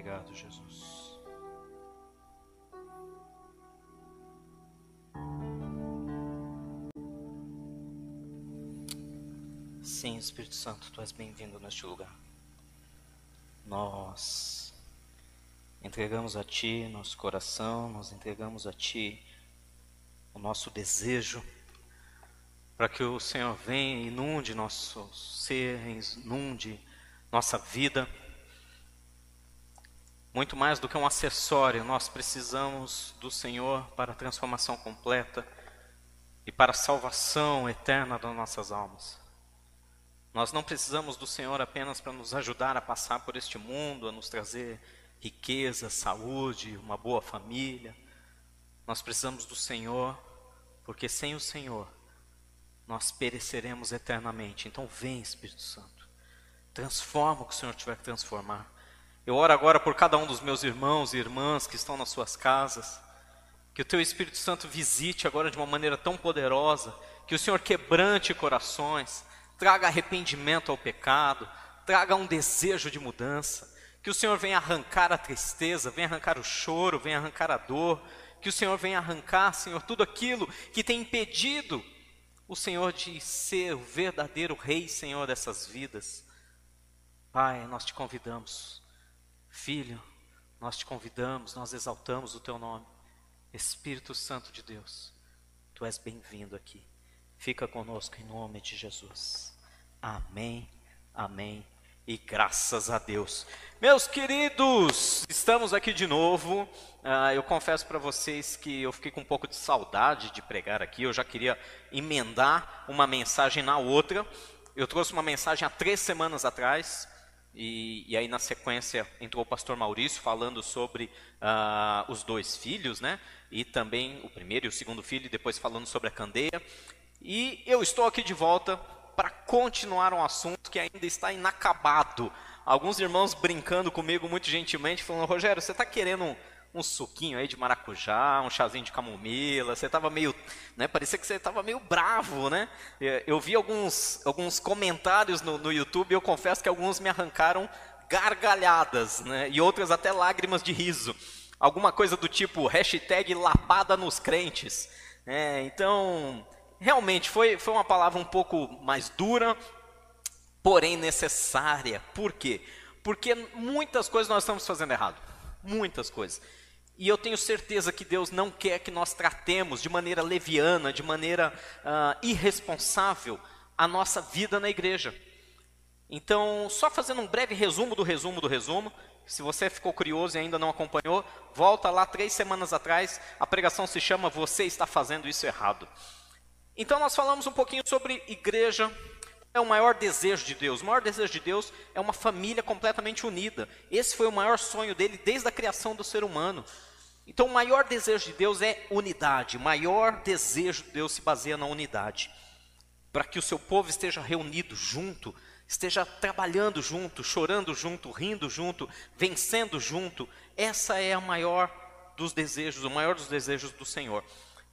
Obrigado, Jesus. Sim, Espírito Santo, tu és bem-vindo neste lugar. Nós entregamos a Ti nosso coração, nós entregamos a Ti o nosso desejo, para que o Senhor venha e inunde nosso ser, inunde nossa vida. Muito mais do que um acessório, nós precisamos do Senhor para a transformação completa e para a salvação eterna das nossas almas. Nós não precisamos do Senhor apenas para nos ajudar a passar por este mundo, a nos trazer riqueza, saúde, uma boa família. Nós precisamos do Senhor, porque sem o Senhor nós pereceremos eternamente. Então vem, Espírito Santo. Transforma o que o Senhor tiver que transformar. Eu oro agora por cada um dos meus irmãos e irmãs que estão nas suas casas. Que o teu Espírito Santo visite agora de uma maneira tão poderosa, que o Senhor quebrante corações, traga arrependimento ao pecado, traga um desejo de mudança, que o Senhor venha arrancar a tristeza, venha arrancar o choro, venha arrancar a dor, que o Senhor venha arrancar, Senhor, tudo aquilo que tem impedido o Senhor de ser o verdadeiro Rei, Senhor dessas vidas. Pai, nós te convidamos, Filho, nós te convidamos, nós exaltamos o teu nome. Espírito Santo de Deus, tu és bem-vindo aqui. Fica conosco em nome de Jesus. Amém, amém e graças a Deus. Meus queridos, estamos aqui de novo. Uh, eu confesso para vocês que eu fiquei com um pouco de saudade de pregar aqui. Eu já queria emendar uma mensagem na outra. Eu trouxe uma mensagem há três semanas atrás. E, e aí, na sequência, entrou o pastor Maurício falando sobre uh, os dois filhos, né? E também o primeiro e o segundo filho, e depois falando sobre a candeia. E eu estou aqui de volta para continuar um assunto que ainda está inacabado. Alguns irmãos brincando comigo muito gentilmente, falando: Rogério, você está querendo um, suquinho aí de maracujá, um chazinho de camomila? Você estava meio. Né, parecia que você estava meio bravo, né? Eu vi alguns, alguns comentários no, no YouTube eu confesso que alguns me arrancaram gargalhadas, né? E outras até lágrimas de riso. Alguma coisa do tipo hashtag lapada nos crentes. É, então, realmente foi, foi uma palavra um pouco mais dura, porém necessária. Por quê? Porque muitas coisas nós estamos fazendo errado. Muitas coisas. E eu tenho certeza que Deus não quer que nós tratemos de maneira leviana, de maneira uh, irresponsável, a nossa vida na igreja. Então, só fazendo um breve resumo do resumo do resumo, se você ficou curioso e ainda não acompanhou, volta lá três semanas atrás, a pregação se chama Você está fazendo isso errado. Então nós falamos um pouquinho sobre igreja. É o maior desejo de Deus. O maior desejo de Deus é uma família completamente unida. Esse foi o maior sonho dele desde a criação do ser humano. Então o maior desejo de Deus é unidade. O maior desejo de Deus se baseia na unidade. Para que o seu povo esteja reunido junto, esteja trabalhando junto, chorando junto, rindo junto, vencendo junto. Essa é a maior dos desejos, o maior dos desejos do Senhor.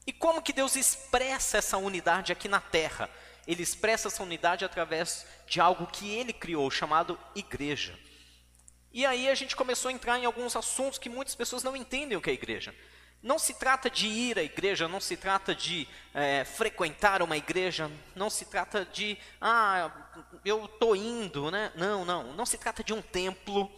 E como que Deus expressa essa unidade aqui na terra? Ele expressa essa unidade através de algo que ele criou, chamado igreja. E aí a gente começou a entrar em alguns assuntos que muitas pessoas não entendem o que é igreja. Não se trata de ir à igreja, não se trata de é, frequentar uma igreja, não se trata de, ah, eu estou indo, né? Não, não, não se trata de um templo.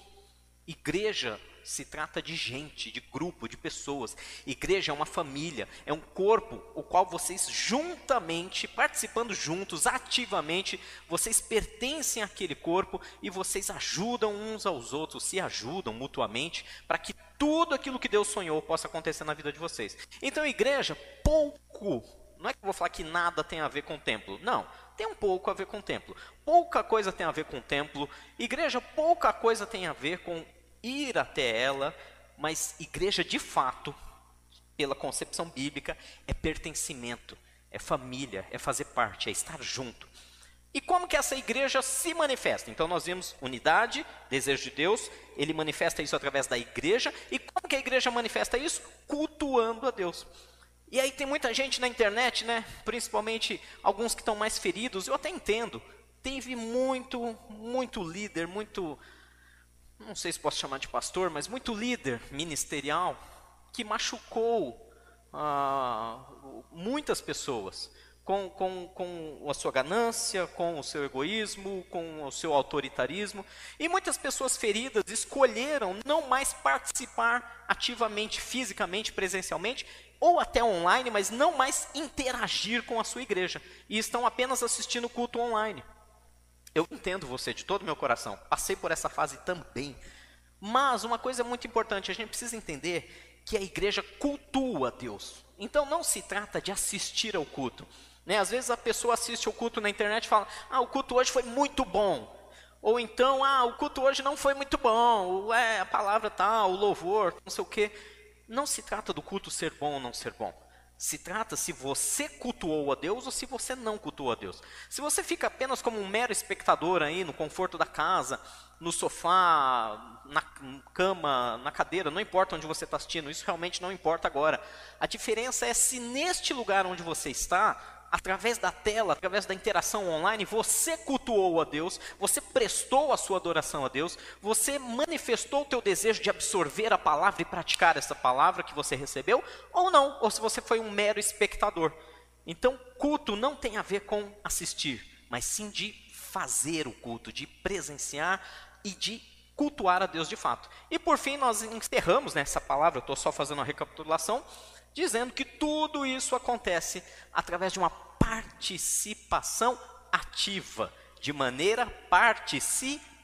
Igreja se trata de gente, de grupo, de pessoas. Igreja é uma família, é um corpo o qual vocês juntamente, participando juntos, ativamente, vocês pertencem àquele corpo e vocês ajudam uns aos outros, se ajudam mutuamente para que tudo aquilo que Deus sonhou possa acontecer na vida de vocês. Então, igreja, pouco, não é que eu vou falar que nada tem a ver com o templo, não, tem um pouco a ver com o templo. Pouca coisa tem a ver com o templo. Igreja, pouca coisa tem a ver com ir até ela, mas igreja de fato, pela concepção bíblica, é pertencimento, é família, é fazer parte, é estar junto. E como que essa igreja se manifesta? Então nós vimos unidade, desejo de Deus, ele manifesta isso através da igreja, e como que a igreja manifesta isso? Cultuando a Deus. E aí tem muita gente na internet, né? Principalmente alguns que estão mais feridos, eu até entendo. Teve muito, muito líder, muito não sei se posso chamar de pastor, mas muito líder ministerial que machucou ah, muitas pessoas com, com, com a sua ganância, com o seu egoísmo, com o seu autoritarismo. E muitas pessoas feridas escolheram não mais participar ativamente, fisicamente, presencialmente, ou até online, mas não mais interagir com a sua igreja. E estão apenas assistindo o culto online. Eu entendo você de todo o meu coração, passei por essa fase também. Mas uma coisa muito importante, a gente precisa entender que a igreja cultua Deus. Então não se trata de assistir ao culto. Né? Às vezes a pessoa assiste o culto na internet e fala: Ah, o culto hoje foi muito bom. Ou então, ah, o culto hoje não foi muito bom. É, a palavra tal, o louvor, não sei o quê. Não se trata do culto ser bom ou não ser bom. Se trata se você cultuou a Deus ou se você não cultuou a Deus. Se você fica apenas como um mero espectador aí no conforto da casa, no sofá, na cama, na cadeira, não importa onde você está assistindo, isso realmente não importa agora. A diferença é se neste lugar onde você está, através da tela, através da interação online, você cultuou a Deus, você prestou a sua adoração a Deus, você manifestou o teu desejo de absorver a palavra e praticar essa palavra que você recebeu, ou não, ou se você foi um mero espectador. Então, culto não tem a ver com assistir, mas sim de fazer o culto, de presenciar e de cultuar a Deus de fato. E por fim, nós encerramos nessa palavra, eu estou só fazendo uma recapitulação, dizendo que tudo isso acontece através de uma participação ativa, de maneira participativa.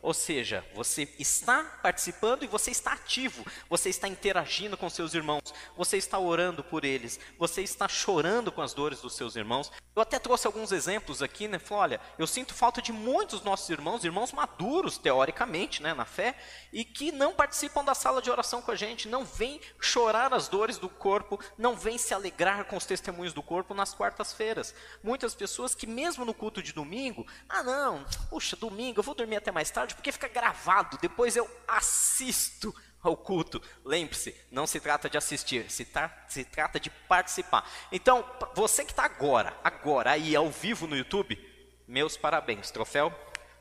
Ou seja, você está participando e você está ativo, você está interagindo com seus irmãos, você está orando por eles, você está chorando com as dores dos seus irmãos. Eu até trouxe alguns exemplos aqui, né? Falei, olha, eu sinto falta de muitos nossos irmãos, irmãos maduros, teoricamente, né, na fé, e que não participam da sala de oração com a gente, não vêm chorar as dores do corpo, não vêm se alegrar com os testemunhos do corpo nas quartas-feiras. Muitas pessoas que, mesmo no culto de domingo, ah, não, puxa, domingo, eu vou dormir até mais tarde porque fica gravado, depois eu assisto ao culto. Lembre-se, não se trata de assistir, se, tra se trata de participar. Então, você que está agora, agora aí ao vivo no YouTube, meus parabéns, troféu,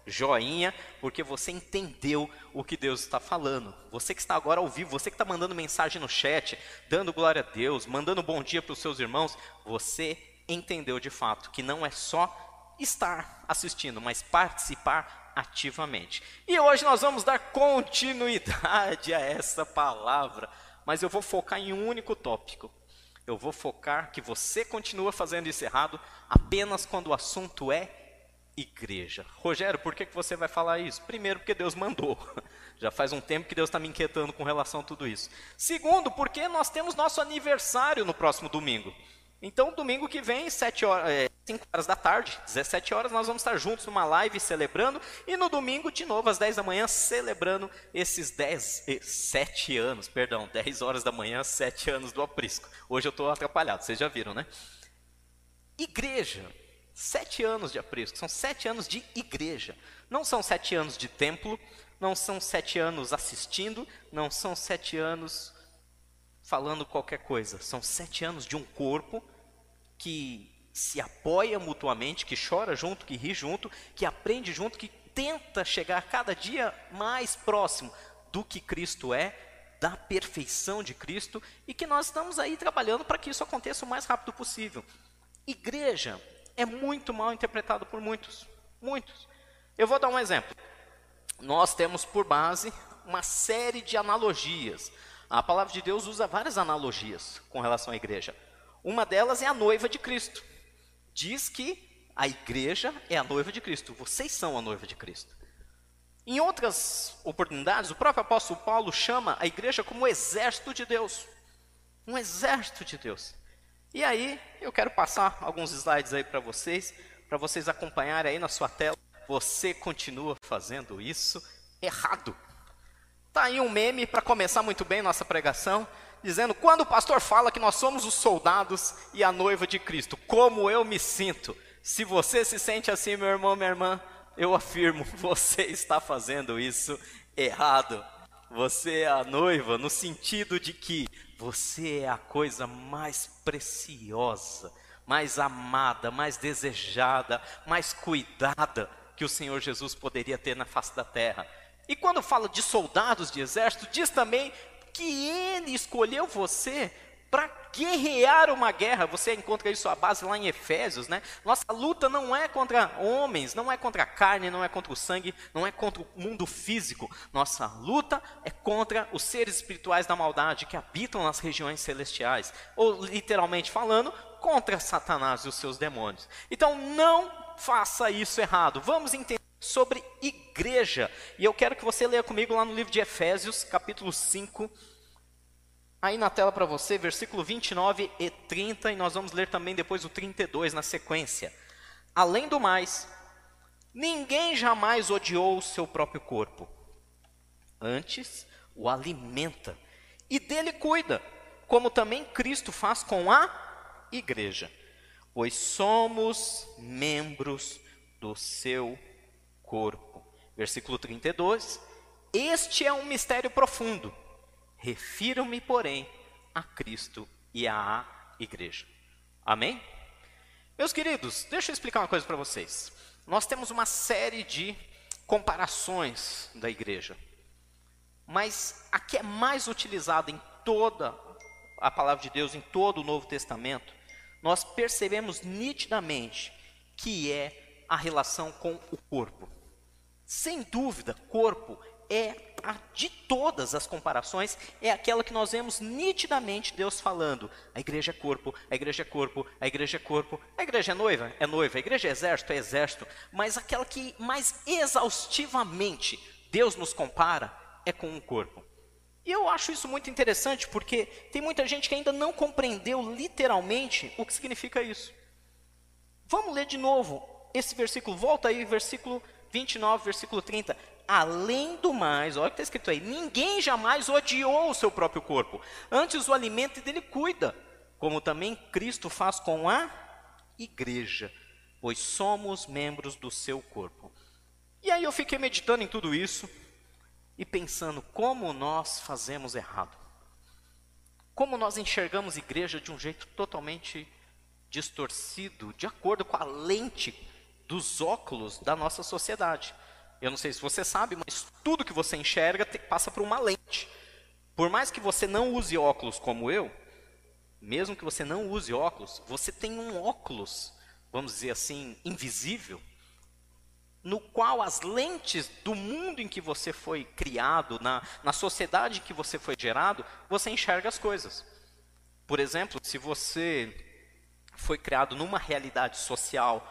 joinha, porque você entendeu o que Deus está falando. Você que está agora ao vivo, você que está mandando mensagem no chat, dando glória a Deus, mandando bom dia para os seus irmãos, você entendeu de fato que não é só estar assistindo, mas participar ativamente. E hoje nós vamos dar continuidade a essa palavra, mas eu vou focar em um único tópico. Eu vou focar que você continua fazendo isso errado apenas quando o assunto é igreja. Rogério, por que, que você vai falar isso? Primeiro, porque Deus mandou. Já faz um tempo que Deus está me inquietando com relação a tudo isso. Segundo, porque nós temos nosso aniversário no próximo domingo. Então, domingo que vem, 7 horas, é, 5 horas da tarde, 17 horas, nós vamos estar juntos numa live celebrando. E no domingo, de novo, às 10 da manhã, celebrando esses 10, 7 anos, perdão, 10 horas da manhã, 7 anos do aprisco. Hoje eu estou atrapalhado, vocês já viram, né? Igreja, 7 anos de aprisco, são 7 anos de igreja. Não são 7 anos de templo, não são 7 anos assistindo, não são 7 anos falando qualquer coisa. São 7 anos de um corpo que se apoia mutuamente, que chora junto, que ri junto, que aprende junto, que tenta chegar cada dia mais próximo do que Cristo é, da perfeição de Cristo e que nós estamos aí trabalhando para que isso aconteça o mais rápido possível. Igreja é muito mal interpretado por muitos, muitos. Eu vou dar um exemplo. Nós temos por base uma série de analogias. A palavra de Deus usa várias analogias com relação à igreja. Uma delas é a noiva de Cristo. Diz que a igreja é a noiva de Cristo, vocês são a noiva de Cristo. Em outras oportunidades, o próprio apóstolo Paulo chama a igreja como o exército de Deus. Um exército de Deus. E aí, eu quero passar alguns slides aí para vocês, para vocês acompanharem aí na sua tela. Você continua fazendo isso errado. Tá aí um meme para começar muito bem nossa pregação dizendo: quando o pastor fala que nós somos os soldados e a noiva de Cristo, como eu me sinto? Se você se sente assim, meu irmão, minha irmã, eu afirmo, você está fazendo isso errado. Você é a noiva no sentido de que você é a coisa mais preciosa, mais amada, mais desejada, mais cuidada que o Senhor Jesus poderia ter na face da terra. E quando fala de soldados de exército, diz também que ele escolheu você para guerrear uma guerra. Você encontra isso a base lá em Efésios, né? Nossa luta não é contra homens, não é contra a carne, não é contra o sangue, não é contra o mundo físico. Nossa luta é contra os seres espirituais da maldade que habitam nas regiões celestiais, ou literalmente falando, contra Satanás e os seus demônios. Então não faça isso errado. Vamos entender sobre igreja. E eu quero que você leia comigo lá no livro de Efésios, capítulo 5, aí na tela para você, versículo 29 e 30, e nós vamos ler também depois o 32 na sequência. Além do mais, ninguém jamais odiou o seu próprio corpo. Antes, o alimenta e dele cuida, como também Cristo faz com a igreja, pois somos membros do seu corpo. Versículo 32. Este é um mistério profundo Refiro-me, porém, a Cristo e à igreja. Amém? Meus queridos, deixa eu explicar uma coisa para vocês. Nós temos uma série de comparações da igreja, mas a que é mais utilizada em toda a palavra de Deus, em todo o Novo Testamento, nós percebemos nitidamente que é a relação com o corpo. Sem dúvida, corpo é a de todas as comparações, é aquela que nós vemos nitidamente Deus falando: a igreja é corpo, a igreja é corpo, a igreja é corpo, a igreja é noiva, é noiva, a igreja é exército, é exército, mas aquela que mais exaustivamente Deus nos compara é com um corpo. E eu acho isso muito interessante porque tem muita gente que ainda não compreendeu literalmente o que significa isso. Vamos ler de novo esse versículo, volta aí, versículo 29, versículo 30. Além do mais, olha o que está escrito aí: ninguém jamais odiou o seu próprio corpo, antes o alimenta e dele cuida, como também Cristo faz com a igreja, pois somos membros do seu corpo. E aí eu fiquei meditando em tudo isso e pensando como nós fazemos errado. Como nós enxergamos igreja de um jeito totalmente distorcido, de acordo com a lente dos óculos da nossa sociedade. Eu não sei se você sabe, mas tudo que você enxerga passa por uma lente. Por mais que você não use óculos como eu, mesmo que você não use óculos, você tem um óculos, vamos dizer assim, invisível, no qual as lentes do mundo em que você foi criado, na, na sociedade em que você foi gerado, você enxerga as coisas. Por exemplo, se você foi criado numa realidade social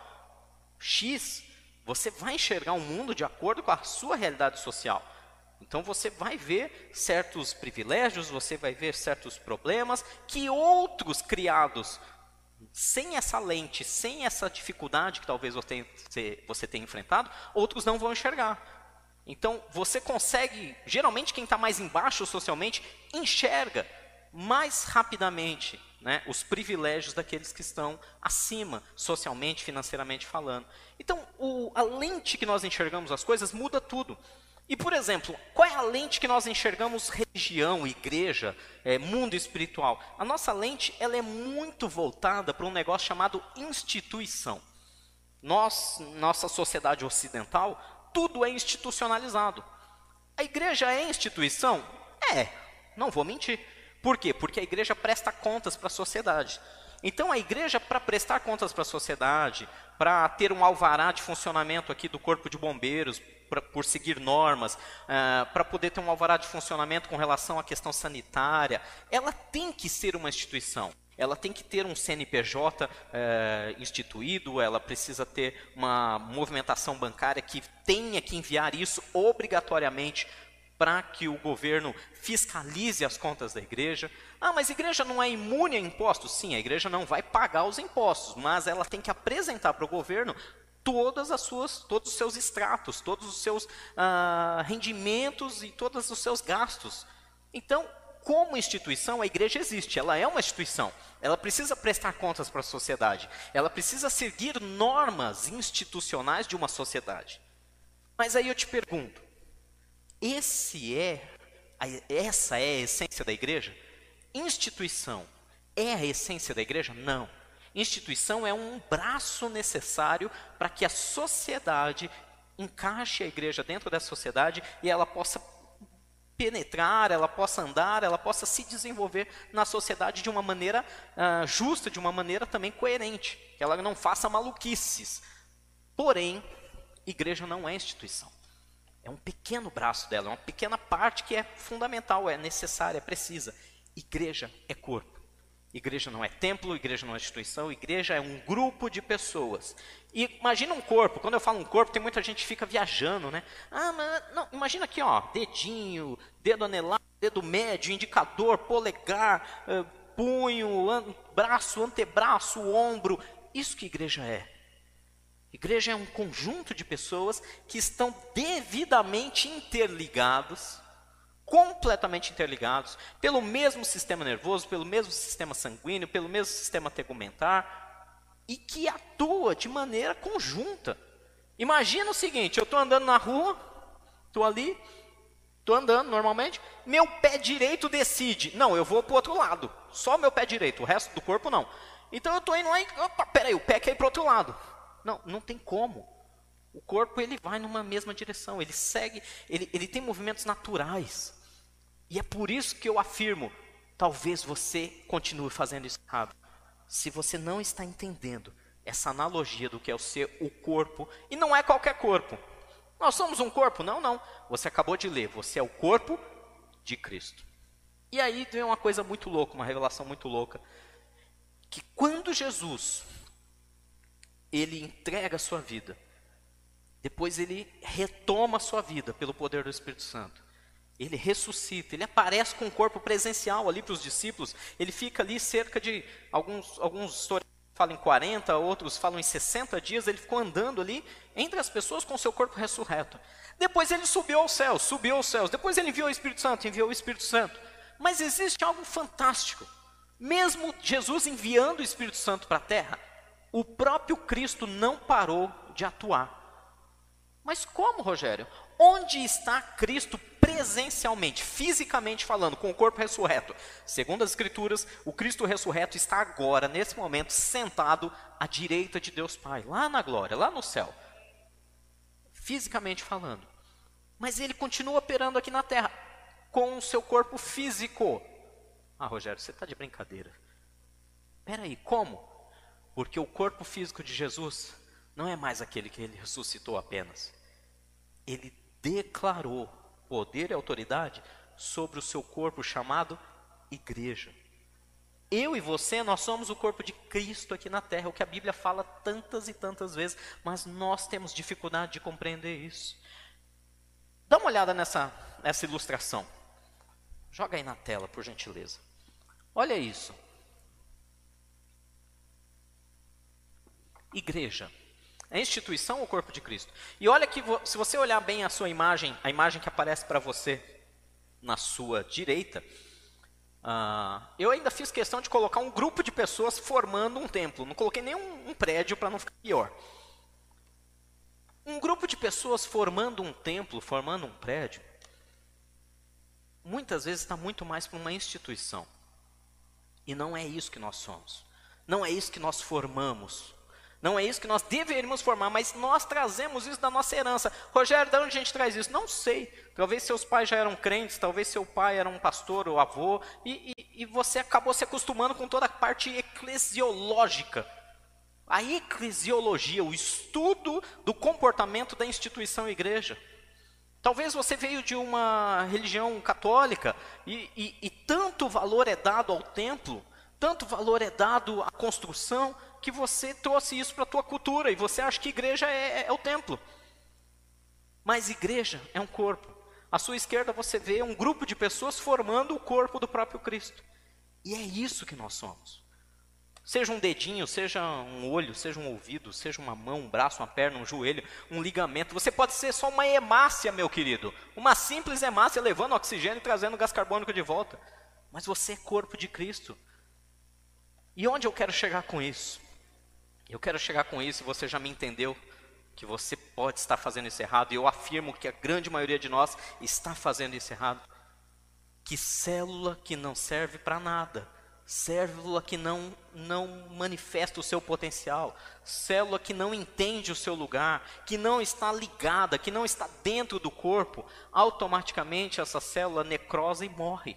X, você vai enxergar o um mundo de acordo com a sua realidade social. Então você vai ver certos privilégios, você vai ver certos problemas que outros criados sem essa lente, sem essa dificuldade que talvez você, você tenha enfrentado, outros não vão enxergar. Então você consegue, geralmente quem está mais embaixo socialmente, enxerga mais rapidamente né, os privilégios daqueles que estão acima, socialmente, financeiramente falando. Então, o, a lente que nós enxergamos as coisas muda tudo. E, por exemplo, qual é a lente que nós enxergamos religião, igreja, é, mundo espiritual? A nossa lente ela é muito voltada para um negócio chamado instituição. Nós, nossa sociedade ocidental, tudo é institucionalizado. A igreja é instituição? É, não vou mentir. Por quê? Porque a igreja presta contas para a sociedade. Então, a igreja, para prestar contas para a sociedade, para ter um alvará de funcionamento aqui do corpo de bombeiros, pra, por seguir normas, uh, para poder ter um alvará de funcionamento com relação à questão sanitária, ela tem que ser uma instituição. Ela tem que ter um CNPJ eh, instituído, ela precisa ter uma movimentação bancária que tenha que enviar isso obrigatoriamente para que o governo fiscalize as contas da igreja. Ah, mas a igreja não é imune a impostos? Sim, a igreja não vai pagar os impostos, mas ela tem que apresentar para o governo todas as suas, todos os seus extratos, todos os seus ah, rendimentos e todos os seus gastos. Então, como instituição, a igreja existe, ela é uma instituição. Ela precisa prestar contas para a sociedade. Ela precisa seguir normas institucionais de uma sociedade. Mas aí eu te pergunto, esse é, essa é a essência da igreja? Instituição é a essência da igreja? Não. Instituição é um braço necessário para que a sociedade encaixe a igreja dentro dessa sociedade e ela possa penetrar, ela possa andar, ela possa se desenvolver na sociedade de uma maneira uh, justa, de uma maneira também coerente, que ela não faça maluquices. Porém, igreja não é instituição. É um pequeno braço dela, é uma pequena parte que é fundamental, é necessária, é precisa. Igreja é corpo. Igreja não é templo, igreja não é instituição, igreja é um grupo de pessoas. E imagina um corpo, quando eu falo um corpo, tem muita gente que fica viajando, né? Ah, mas não, imagina aqui, ó, dedinho, dedo anelado, dedo médio, indicador, polegar, uh, punho, an braço, antebraço, ombro. Isso que igreja é. Igreja é um conjunto de pessoas que estão devidamente interligados completamente interligados, pelo mesmo sistema nervoso, pelo mesmo sistema sanguíneo, pelo mesmo sistema tegumentar, e que atua de maneira conjunta. Imagina o seguinte: eu estou andando na rua, estou ali, estou andando normalmente, meu pé direito decide, não, eu vou para o outro lado, só meu pé direito, o resto do corpo não. Então eu estou indo lá e, opa, peraí, o pé quer ir para o outro lado. Não, não tem como. O corpo ele vai numa mesma direção, ele segue, ele, ele tem movimentos naturais. E é por isso que eu afirmo: talvez você continue fazendo isso errado. Se você não está entendendo essa analogia do que é o ser o corpo, e não é qualquer corpo. Nós somos um corpo? Não, não. Você acabou de ler, você é o corpo de Cristo. E aí vem uma coisa muito louca, uma revelação muito louca, que quando Jesus ele entrega a sua vida, depois ele retoma a sua vida pelo poder do Espírito Santo. Ele ressuscita, ele aparece com um corpo presencial ali para os discípulos. Ele fica ali cerca de alguns alguns historiadores falam em 40, outros falam em 60 dias, ele ficou andando ali entre as pessoas com seu corpo ressurreto. Depois ele subiu aos céus, subiu aos céus. Depois ele enviou o Espírito Santo, enviou o Espírito Santo. Mas existe algo fantástico. Mesmo Jesus enviando o Espírito Santo para a terra, o próprio Cristo não parou de atuar. Mas como, Rogério? Onde está Cristo presencialmente, fisicamente falando, com o corpo ressurreto? Segundo as Escrituras, o Cristo ressurreto está agora, nesse momento, sentado à direita de Deus Pai, lá na glória, lá no céu. Fisicamente falando. Mas ele continua operando aqui na terra, com o seu corpo físico. Ah, Rogério, você está de brincadeira. Peraí, como? Porque o corpo físico de Jesus não é mais aquele que ele ressuscitou apenas. Ele declarou poder e autoridade sobre o seu corpo chamado igreja. Eu e você, nós somos o corpo de Cristo aqui na terra, o que a Bíblia fala tantas e tantas vezes, mas nós temos dificuldade de compreender isso. Dá uma olhada nessa, nessa ilustração. Joga aí na tela, por gentileza. Olha isso. Igreja. É a instituição ou o corpo de Cristo? E olha que se você olhar bem a sua imagem, a imagem que aparece para você na sua direita, uh, eu ainda fiz questão de colocar um grupo de pessoas formando um templo. Não coloquei nenhum um prédio para não ficar pior. Um grupo de pessoas formando um templo, formando um prédio, muitas vezes está muito mais para uma instituição. E não é isso que nós somos. Não é isso que nós formamos. Não é isso que nós deveríamos formar, mas nós trazemos isso da nossa herança. Rogério, de onde a gente traz isso? Não sei. Talvez seus pais já eram crentes, talvez seu pai era um pastor ou avô, e, e, e você acabou se acostumando com toda a parte eclesiológica. A eclesiologia, o estudo do comportamento da instituição igreja. Talvez você veio de uma religião católica e, e, e tanto valor é dado ao templo, tanto valor é dado à construção, que você trouxe isso para a tua cultura e você acha que igreja é, é, é o templo. Mas igreja é um corpo. À sua esquerda você vê um grupo de pessoas formando o corpo do próprio Cristo. E é isso que nós somos. Seja um dedinho, seja um olho, seja um ouvido, seja uma mão, um braço, uma perna, um joelho, um ligamento. Você pode ser só uma hemácia, meu querido. Uma simples hemácia levando oxigênio e trazendo gás carbônico de volta. Mas você é corpo de Cristo. E onde eu quero chegar com isso? Eu quero chegar com isso, você já me entendeu que você pode estar fazendo isso errado, e eu afirmo que a grande maioria de nós está fazendo isso errado. Que célula que não serve para nada célula que não, não manifesta o seu potencial, célula que não entende o seu lugar, que não está ligada, que não está dentro do corpo, automaticamente essa célula necrosa e morre.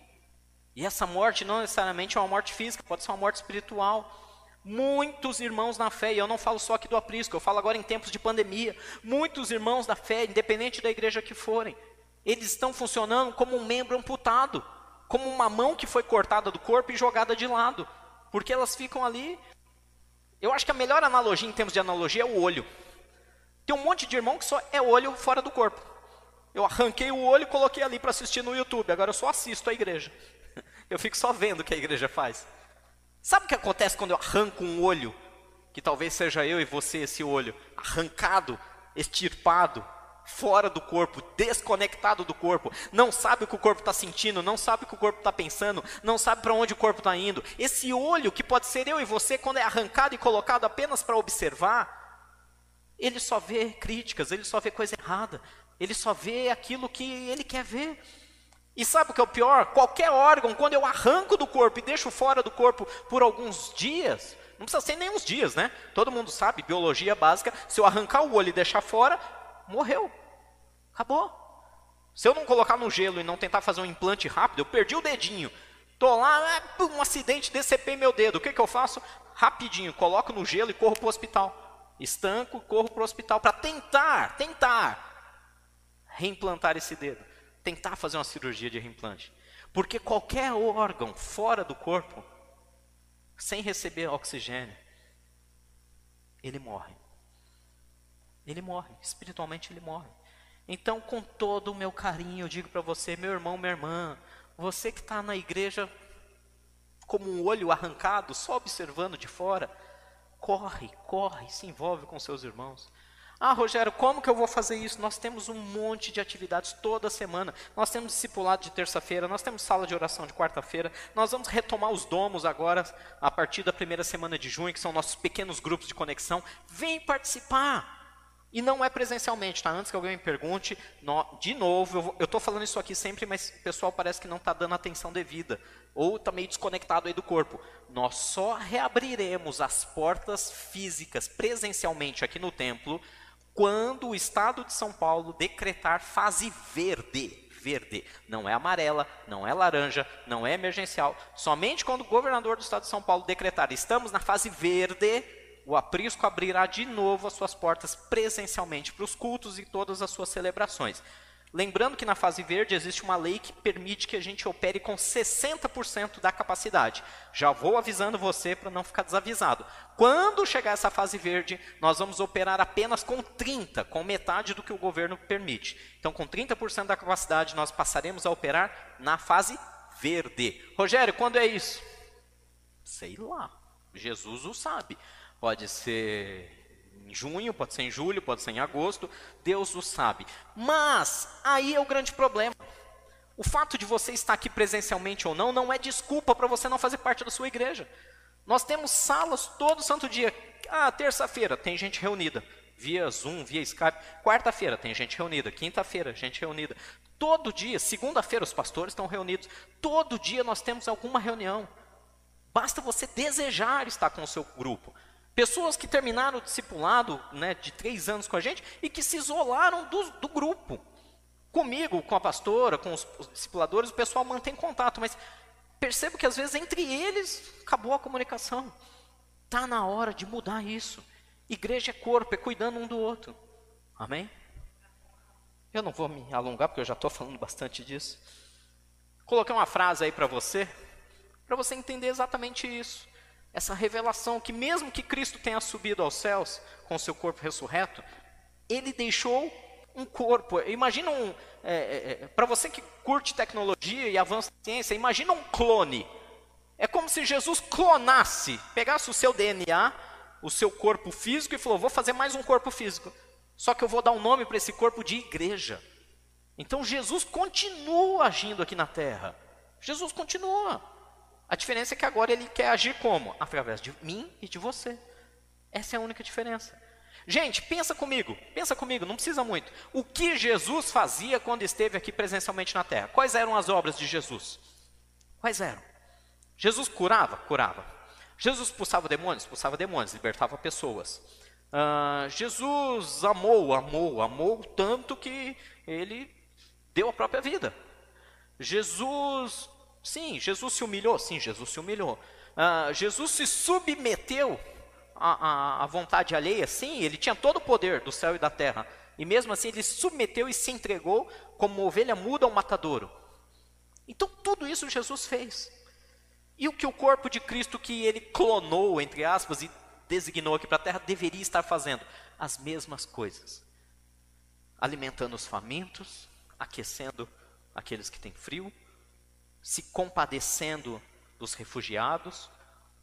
E essa morte não necessariamente é uma morte física, pode ser uma morte espiritual. Muitos irmãos na fé, e eu não falo só aqui do aprisco, eu falo agora em tempos de pandemia. Muitos irmãos da fé, independente da igreja que forem, eles estão funcionando como um membro amputado como uma mão que foi cortada do corpo e jogada de lado, porque elas ficam ali. Eu acho que a melhor analogia em termos de analogia é o olho. Tem um monte de irmão que só é olho fora do corpo. Eu arranquei o olho e coloquei ali para assistir no YouTube. Agora eu só assisto a igreja. Eu fico só vendo o que a igreja faz. Sabe o que acontece quando eu arranco um olho? Que talvez seja eu e você esse olho, arrancado, extirpado, fora do corpo, desconectado do corpo, não sabe o que o corpo está sentindo, não sabe o que o corpo está pensando, não sabe para onde o corpo está indo. Esse olho que pode ser eu e você, quando é arrancado e colocado apenas para observar, ele só vê críticas, ele só vê coisa errada, ele só vê aquilo que ele quer ver. E sabe o que é o pior? Qualquer órgão, quando eu arranco do corpo e deixo fora do corpo por alguns dias, não precisa ser nem uns dias, né? Todo mundo sabe, biologia básica, se eu arrancar o olho e deixar fora, morreu. Acabou. Se eu não colocar no gelo e não tentar fazer um implante rápido, eu perdi o dedinho. Tô lá, é, um acidente, decepei meu dedo. O que, que eu faço? Rapidinho, coloco no gelo e corro para o hospital. Estanco, corro para o hospital para tentar, tentar reimplantar esse dedo. Tentar fazer uma cirurgia de reimplante. Porque qualquer órgão fora do corpo, sem receber oxigênio, ele morre. Ele morre, espiritualmente ele morre. Então, com todo o meu carinho, eu digo para você, meu irmão, minha irmã, você que está na igreja como um olho arrancado, só observando de fora, corre, corre, se envolve com seus irmãos. Ah, Rogério, como que eu vou fazer isso? Nós temos um monte de atividades toda semana. Nós temos discipulado de terça-feira, nós temos sala de oração de quarta-feira. Nós vamos retomar os domos agora, a partir da primeira semana de junho, que são nossos pequenos grupos de conexão. Vem participar. E não é presencialmente, tá? Antes que alguém me pergunte, no, de novo, eu estou falando isso aqui sempre, mas o pessoal parece que não está dando atenção devida. Ou está meio desconectado aí do corpo. Nós só reabriremos as portas físicas presencialmente aqui no templo quando o Estado de São Paulo decretar fase verde. Verde. Não é amarela, não é laranja, não é emergencial. Somente quando o governador do Estado de São Paulo decretar estamos na fase verde, o aprisco abrirá de novo as suas portas presencialmente para os cultos e todas as suas celebrações. Lembrando que na fase verde existe uma lei que permite que a gente opere com 60% da capacidade. Já vou avisando você para não ficar desavisado. Quando chegar essa fase verde, nós vamos operar apenas com 30, com metade do que o governo permite. Então, com 30% da capacidade, nós passaremos a operar na fase verde. Rogério, quando é isso? Sei lá. Jesus o sabe. Pode ser em junho, pode ser em julho, pode ser em agosto, Deus o sabe. Mas aí é o grande problema. O fato de você estar aqui presencialmente ou não não é desculpa para você não fazer parte da sua igreja. Nós temos salas todo santo dia. Ah, terça-feira tem gente reunida via Zoom, via Skype. Quarta-feira tem gente reunida, quinta-feira gente reunida. Todo dia, segunda-feira os pastores estão reunidos. Todo dia nós temos alguma reunião. Basta você desejar estar com o seu grupo. Pessoas que terminaram o discipulado né, de três anos com a gente e que se isolaram do, do grupo. Comigo, com a pastora, com os, os discipuladores, o pessoal mantém contato, mas percebo que às vezes entre eles acabou a comunicação. Está na hora de mudar isso. Igreja é corpo, é cuidando um do outro. Amém? Eu não vou me alongar porque eu já estou falando bastante disso. Coloquei uma frase aí para você, para você entender exatamente isso essa revelação que mesmo que Cristo tenha subido aos céus com seu corpo ressurreto, ele deixou um corpo. Imagina um, é, é, é para você que curte tecnologia e avança na ciência, imagina um clone. É como se Jesus clonasse, pegasse o seu DNA, o seu corpo físico e falou: vou fazer mais um corpo físico. Só que eu vou dar um nome para esse corpo de igreja. Então Jesus continua agindo aqui na terra. Jesus continua. A diferença é que agora ele quer agir como? Através de mim e de você. Essa é a única diferença. Gente, pensa comigo, pensa comigo, não precisa muito. O que Jesus fazia quando esteve aqui presencialmente na terra? Quais eram as obras de Jesus? Quais eram? Jesus curava? Curava. Jesus expulsava demônios? Expulsava demônios, libertava pessoas. Uh, Jesus amou, amou, amou tanto que ele deu a própria vida. Jesus, sim, Jesus se humilhou, sim, Jesus se humilhou. Uh, Jesus se submeteu à, à, à vontade alheia, sim, ele tinha todo o poder do céu e da terra. E mesmo assim ele submeteu e se entregou como ovelha muda ao matadouro. Então tudo isso Jesus fez. E o que o corpo de Cristo que ele clonou, entre aspas, e designou aqui para a terra, deveria estar fazendo? As mesmas coisas. Alimentando os famintos, aquecendo aqueles que têm frio, se compadecendo dos refugiados,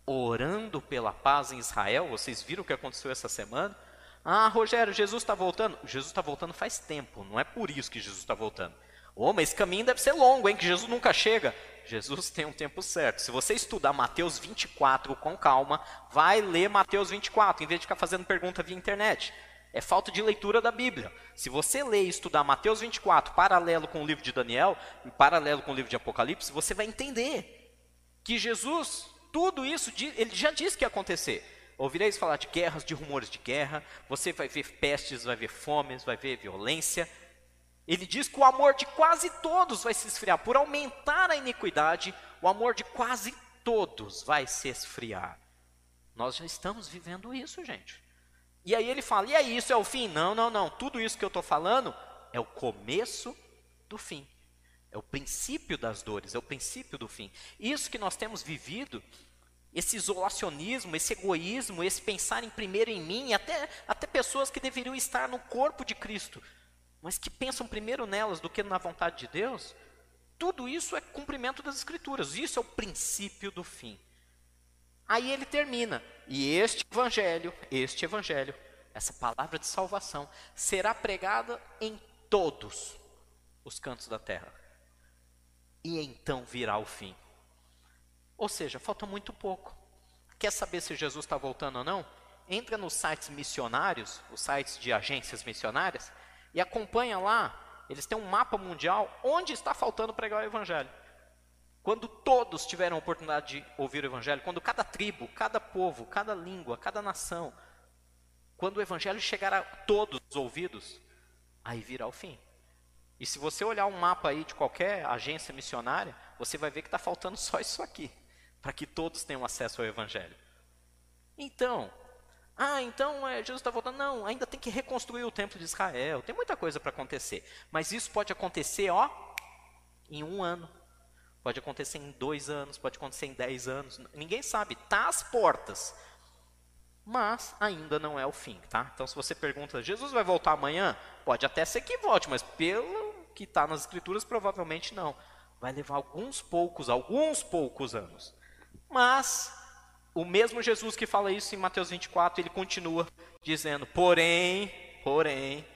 orando pela paz em Israel. Vocês viram o que aconteceu essa semana? Ah, Rogério, Jesus está voltando. Jesus está voltando faz tempo, não é por isso que Jesus está voltando. Oh, mas esse caminho deve ser longo, hein? Que Jesus nunca chega. Jesus tem um tempo certo. Se você estudar Mateus 24 com calma, vai ler Mateus 24, em vez de ficar fazendo pergunta via internet. É falta de leitura da Bíblia. Se você ler e estudar Mateus 24 paralelo com o livro de Daniel, em paralelo com o livro de Apocalipse, você vai entender que Jesus, tudo isso, ele já disse que ia acontecer. Ouvireis falar de guerras, de rumores de guerra, você vai ver pestes, vai ver fomes, vai ver violência. Ele diz que o amor de quase todos vai se esfriar. Por aumentar a iniquidade, o amor de quase todos vai se esfriar. Nós já estamos vivendo isso, gente. E aí ele fala: e aí, isso é o fim? Não, não, não. Tudo isso que eu estou falando é o começo do fim. É o princípio das dores, é o princípio do fim. Isso que nós temos vivido, esse isolacionismo, esse egoísmo, esse pensar em primeiro em mim, até, até pessoas que deveriam estar no corpo de Cristo, mas que pensam primeiro nelas do que na vontade de Deus, tudo isso é cumprimento das Escrituras, isso é o princípio do fim. Aí ele termina, e este evangelho, este evangelho, essa palavra de salvação, será pregada em todos os cantos da terra. E então virá o fim. Ou seja, falta muito pouco. Quer saber se Jesus está voltando ou não? Entra nos sites missionários, os sites de agências missionárias, e acompanha lá. Eles têm um mapa mundial onde está faltando pregar o evangelho. Quando todos tiveram a oportunidade de ouvir o evangelho, quando cada tribo, cada povo, cada língua, cada nação, quando o evangelho chegar a todos os ouvidos, aí virá o fim. E se você olhar um mapa aí de qualquer agência missionária, você vai ver que está faltando só isso aqui, para que todos tenham acesso ao evangelho. Então, ah, então é, Jesus está voltando. Não, ainda tem que reconstruir o templo de Israel. Tem muita coisa para acontecer. Mas isso pode acontecer, ó, em um ano. Pode acontecer em dois anos, pode acontecer em dez anos. Ninguém sabe. Está às portas. Mas ainda não é o fim, tá? Então, se você pergunta, Jesus vai voltar amanhã? Pode até ser que volte, mas pelo que está nas escrituras, provavelmente não. Vai levar alguns poucos, alguns poucos anos. Mas o mesmo Jesus que fala isso em Mateus 24, ele continua dizendo: porém, porém,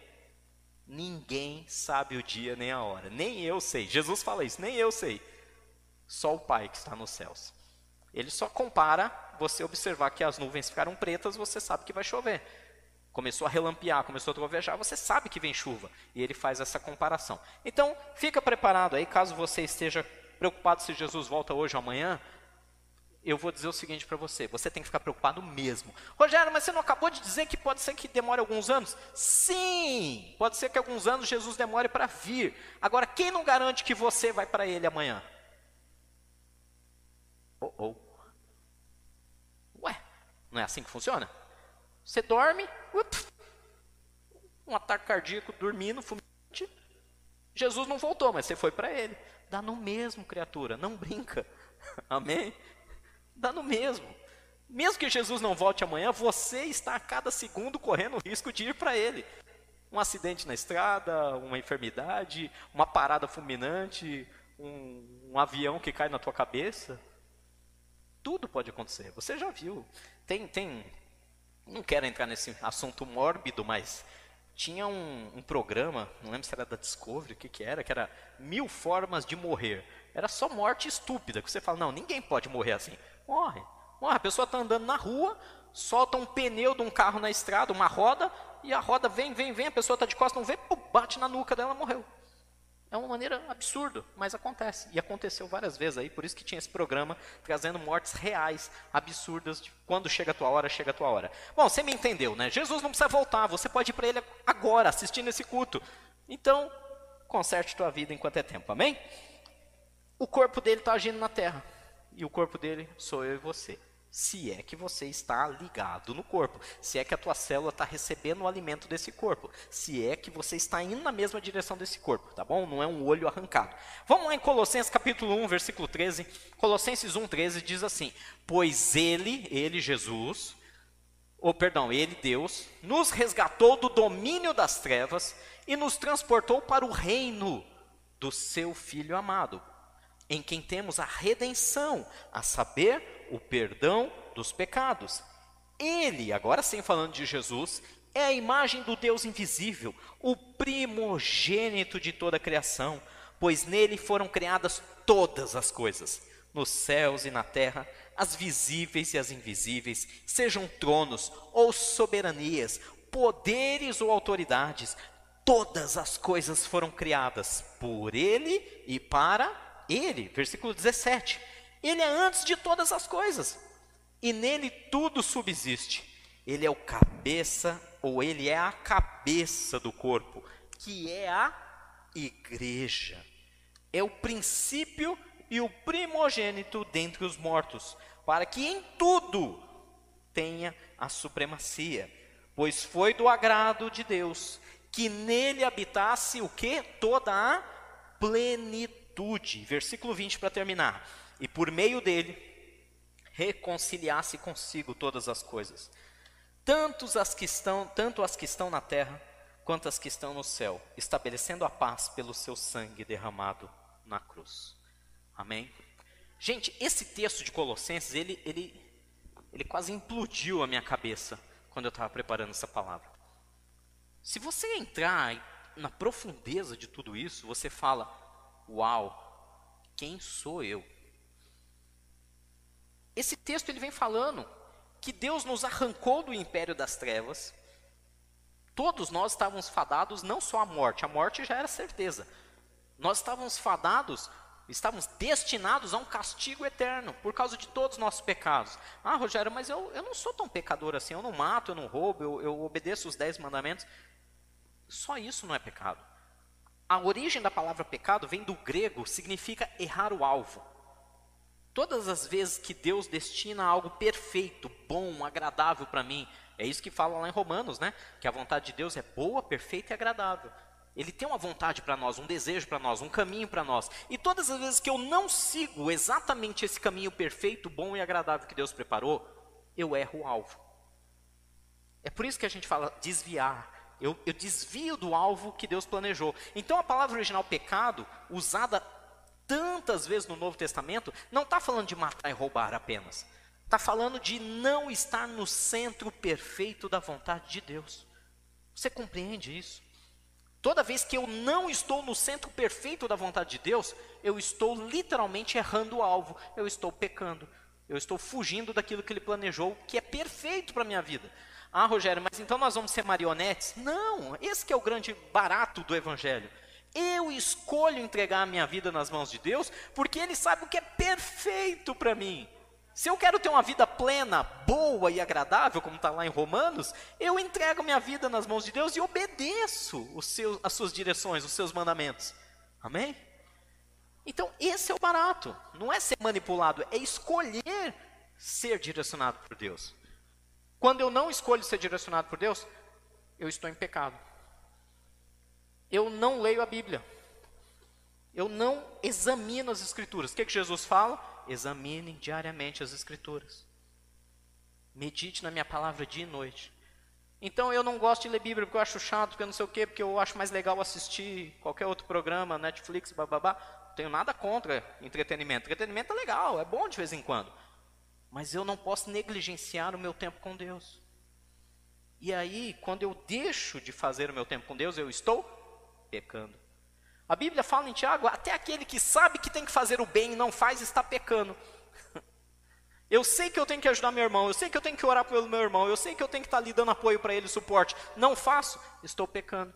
ninguém sabe o dia nem a hora, nem eu sei. Jesus fala isso, nem eu sei. Só o Pai que está nos céus. Ele só compara você observar que as nuvens ficaram pretas, você sabe que vai chover. Começou a relampear, começou a trovejar, você sabe que vem chuva. E ele faz essa comparação. Então, fica preparado aí, caso você esteja preocupado se Jesus volta hoje ou amanhã, eu vou dizer o seguinte para você: você tem que ficar preocupado mesmo. Rogério, mas você não acabou de dizer que pode ser que demore alguns anos? Sim, pode ser que alguns anos Jesus demore para vir. Agora, quem não garante que você vai para ele amanhã? Oh, oh. Ué, não é assim que funciona? Você dorme, up, um ataque cardíaco, dormindo, fumante. Jesus não voltou, mas você foi para ele. Dá no mesmo, criatura, não brinca. Amém? dá no mesmo. Mesmo que Jesus não volte amanhã, você está a cada segundo correndo o risco de ir para ele. Um acidente na estrada, uma enfermidade, uma parada fulminante, um, um avião que cai na tua cabeça. Tudo pode acontecer. Você já viu. Tem, tem. Não quero entrar nesse assunto mórbido, mas tinha um, um, programa, não lembro se era da Discovery, o que, que era, que era Mil Formas de Morrer. Era só morte estúpida, que você fala, não, ninguém pode morrer assim. Morre. Morre. A pessoa está andando na rua, solta um pneu de um carro na estrada, uma roda, e a roda vem, vem, vem, a pessoa está de costas, não vê, bate na nuca dela, morreu. É uma maneira absurda, mas acontece. E aconteceu várias vezes aí, por isso que tinha esse programa trazendo mortes reais, absurdas, de quando chega a tua hora, chega a tua hora. Bom, você me entendeu, né? Jesus não precisa voltar, você pode ir para ele agora, assistindo esse culto. Então, conserte tua vida enquanto é tempo, amém? O corpo dele está agindo na terra, e o corpo dele sou eu e você se é que você está ligado no corpo, se é que a tua célula está recebendo o alimento desse corpo, se é que você está indo na mesma direção desse corpo, tá bom? Não é um olho arrancado. Vamos lá em Colossenses capítulo 1, versículo 13. Colossenses 1, 13 diz assim: Pois ele, ele Jesus, ou perdão, ele Deus, nos resgatou do domínio das trevas e nos transportou para o reino do seu Filho amado, em quem temos a redenção, a saber, o perdão dos pecados. Ele, agora sim falando de Jesus, é a imagem do Deus invisível, o primogênito de toda a criação, pois nele foram criadas todas as coisas, nos céus e na terra, as visíveis e as invisíveis, sejam tronos ou soberanias, poderes ou autoridades, todas as coisas foram criadas por ele e para ele. Versículo 17. Ele é antes de todas as coisas. E nele tudo subsiste. Ele é o cabeça, ou ele é a cabeça do corpo, que é a igreja. É o princípio e o primogênito dentre os mortos, para que em tudo tenha a supremacia. Pois foi do agrado de Deus que nele habitasse o que? Toda a plenitude. Versículo 20 para terminar e por meio dele reconciliasse consigo todas as coisas, tanto as que estão, tanto as que estão na terra quanto as que estão no céu, estabelecendo a paz pelo seu sangue derramado na cruz. Amém. Gente, esse texto de Colossenses, ele ele ele quase implodiu a minha cabeça quando eu estava preparando essa palavra. Se você entrar na profundeza de tudo isso, você fala: "Uau, quem sou eu?" Esse texto ele vem falando que Deus nos arrancou do império das trevas. Todos nós estávamos fadados não só à morte, a morte já era certeza. Nós estávamos fadados, estávamos destinados a um castigo eterno por causa de todos os nossos pecados. Ah, Rogério, mas eu, eu não sou tão pecador assim, eu não mato, eu não roubo, eu, eu obedeço os dez mandamentos. Só isso não é pecado. A origem da palavra pecado vem do grego, significa errar o alvo. Todas as vezes que Deus destina algo perfeito, bom, agradável para mim, é isso que fala lá em Romanos, né? Que a vontade de Deus é boa, perfeita e agradável. Ele tem uma vontade para nós, um desejo para nós, um caminho para nós. E todas as vezes que eu não sigo exatamente esse caminho perfeito, bom e agradável que Deus preparou, eu erro o alvo. É por isso que a gente fala desviar. Eu, eu desvio do alvo que Deus planejou. Então a palavra original pecado, usada tantas vezes no Novo Testamento, não está falando de matar e roubar apenas. Está falando de não estar no centro perfeito da vontade de Deus. Você compreende isso? Toda vez que eu não estou no centro perfeito da vontade de Deus, eu estou literalmente errando o alvo, eu estou pecando, eu estou fugindo daquilo que Ele planejou, que é perfeito para a minha vida. Ah, Rogério, mas então nós vamos ser marionetes? Não, esse é o grande barato do Evangelho. Eu escolho entregar a minha vida nas mãos de Deus, porque Ele sabe o que é perfeito para mim. Se eu quero ter uma vida plena, boa e agradável, como está lá em Romanos, eu entrego minha vida nas mãos de Deus e obedeço seus, as suas direções, os seus mandamentos. Amém? Então, esse é o barato. Não é ser manipulado, é escolher ser direcionado por Deus. Quando eu não escolho ser direcionado por Deus, eu estou em pecado eu não leio a Bíblia. Eu não examino as Escrituras. O que, que Jesus fala? Examine diariamente as Escrituras. Medite na minha palavra dia e noite. Então eu não gosto de ler Bíblia porque eu acho chato, porque eu não sei o quê, porque eu acho mais legal assistir qualquer outro programa, Netflix, bababá. Não tenho nada contra entretenimento. Entretenimento é legal, é bom de vez em quando. Mas eu não posso negligenciar o meu tempo com Deus. E aí, quando eu deixo de fazer o meu tempo com Deus, eu estou pecando. A Bíblia fala em Tiago: até aquele que sabe que tem que fazer o bem e não faz, está pecando. Eu sei que eu tenho que ajudar meu irmão, eu sei que eu tenho que orar pelo meu irmão, eu sei que eu tenho que estar ali dando apoio para ele, suporte. Não faço, estou pecando.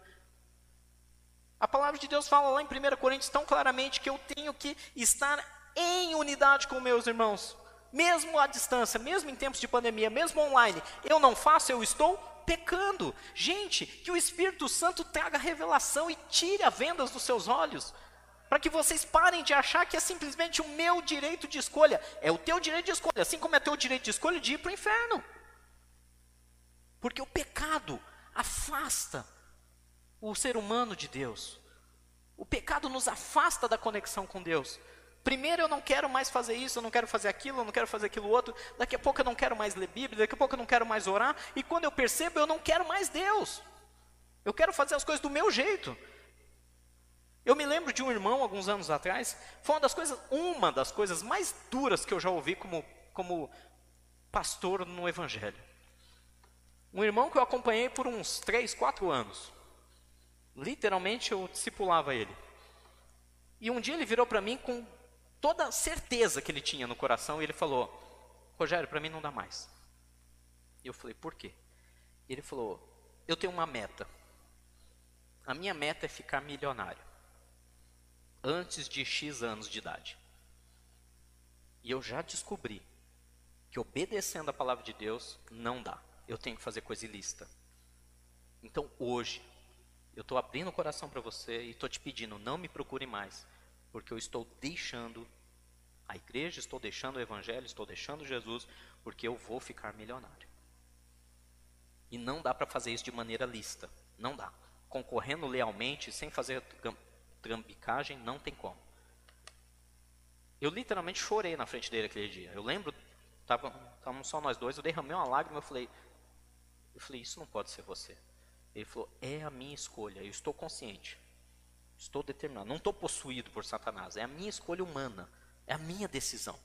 A palavra de Deus fala lá em 1 Coríntios tão claramente que eu tenho que estar em unidade com meus irmãos, mesmo à distância, mesmo em tempos de pandemia, mesmo online. Eu não faço, eu estou pecando. Gente, que o Espírito Santo traga revelação e tire as vendas dos seus olhos, para que vocês parem de achar que é simplesmente o meu direito de escolha. É o teu direito de escolha, assim como é teu direito de escolha de ir para o inferno. Porque o pecado afasta o ser humano de Deus. O pecado nos afasta da conexão com Deus. Primeiro eu não quero mais fazer isso, eu não quero fazer aquilo, eu não quero fazer aquilo outro. Daqui a pouco eu não quero mais ler Bíblia, daqui a pouco eu não quero mais orar. E quando eu percebo, eu não quero mais Deus. Eu quero fazer as coisas do meu jeito. Eu me lembro de um irmão alguns anos atrás, foi uma das coisas, uma das coisas mais duras que eu já ouvi como, como pastor no Evangelho. Um irmão que eu acompanhei por uns 3, 4 anos. Literalmente eu discipulava ele. E um dia ele virou para mim com toda a certeza que ele tinha no coração e ele falou: Rogério, para mim não dá mais. E eu falei: Por quê? Ele falou: Eu tenho uma meta. A minha meta é ficar milionário antes de X anos de idade. E eu já descobri que obedecendo a palavra de Deus não dá. Eu tenho que fazer coisa ilícita. Então hoje, eu estou abrindo o coração para você e estou te pedindo, não me procure mais, porque eu estou deixando a igreja, estou deixando o evangelho, estou deixando Jesus, porque eu vou ficar milionário. E não dá para fazer isso de maneira lista, não dá. Concorrendo lealmente, sem fazer trambicagem, não tem como. Eu literalmente chorei na frente dele aquele dia. Eu lembro, estávamos só nós dois, eu derramei uma lágrima, eu falei, eu falei, isso não pode ser você. Ele falou: É a minha escolha, eu estou consciente, estou determinado, não estou possuído por Satanás, é a minha escolha humana, é a minha decisão.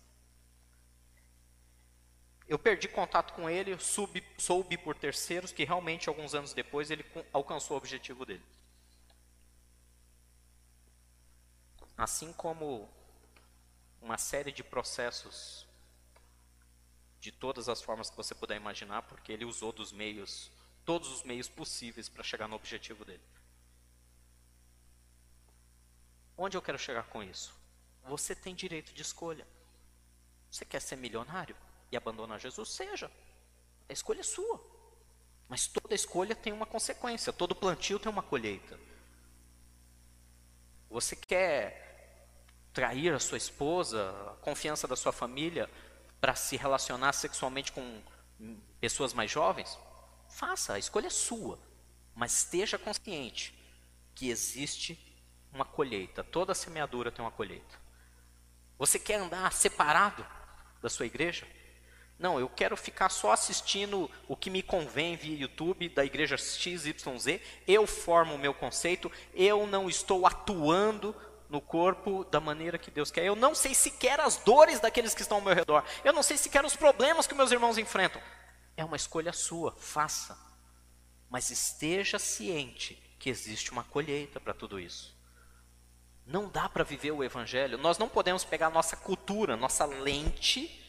Eu perdi contato com ele, soube, por terceiros que realmente, alguns anos depois, ele alcançou o objetivo dele. Assim como uma série de processos de todas as formas que você puder imaginar, porque ele usou dos meios todos os meios possíveis para chegar no objetivo dele. Onde eu quero chegar com isso? Você tem direito de escolha. Você quer ser milionário e abandonar Jesus? Seja. A escolha é sua. Mas toda escolha tem uma consequência, todo plantio tem uma colheita. Você quer trair a sua esposa, a confiança da sua família, para se relacionar sexualmente com pessoas mais jovens? Faça, a escolha é sua. Mas esteja consciente que existe uma colheita. Toda semeadura tem uma colheita. Você quer andar separado da sua igreja? Não, eu quero ficar só assistindo o que me convém via YouTube da igreja XYZ. Eu formo o meu conceito, eu não estou atuando no corpo da maneira que Deus quer. Eu não sei sequer as dores daqueles que estão ao meu redor. Eu não sei sequer os problemas que meus irmãos enfrentam. É uma escolha sua, faça. Mas esteja ciente que existe uma colheita para tudo isso. Não dá para viver o evangelho. Nós não podemos pegar nossa cultura, nossa lente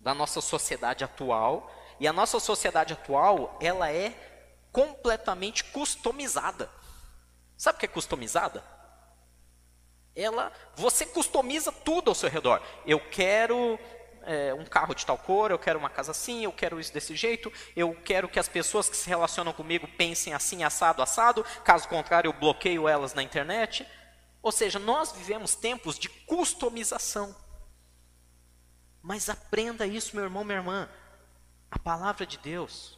da nossa sociedade atual, e a nossa sociedade atual, ela é completamente customizada. Sabe o que é customizada? Ela, você customiza tudo ao seu redor. Eu quero é, um carro de tal cor, eu quero uma casa assim, eu quero isso desse jeito, eu quero que as pessoas que se relacionam comigo pensem assim, assado, assado, caso contrário, eu bloqueio elas na internet. Ou seja, nós vivemos tempos de customização. Mas aprenda isso, meu irmão, minha irmã. A palavra de Deus,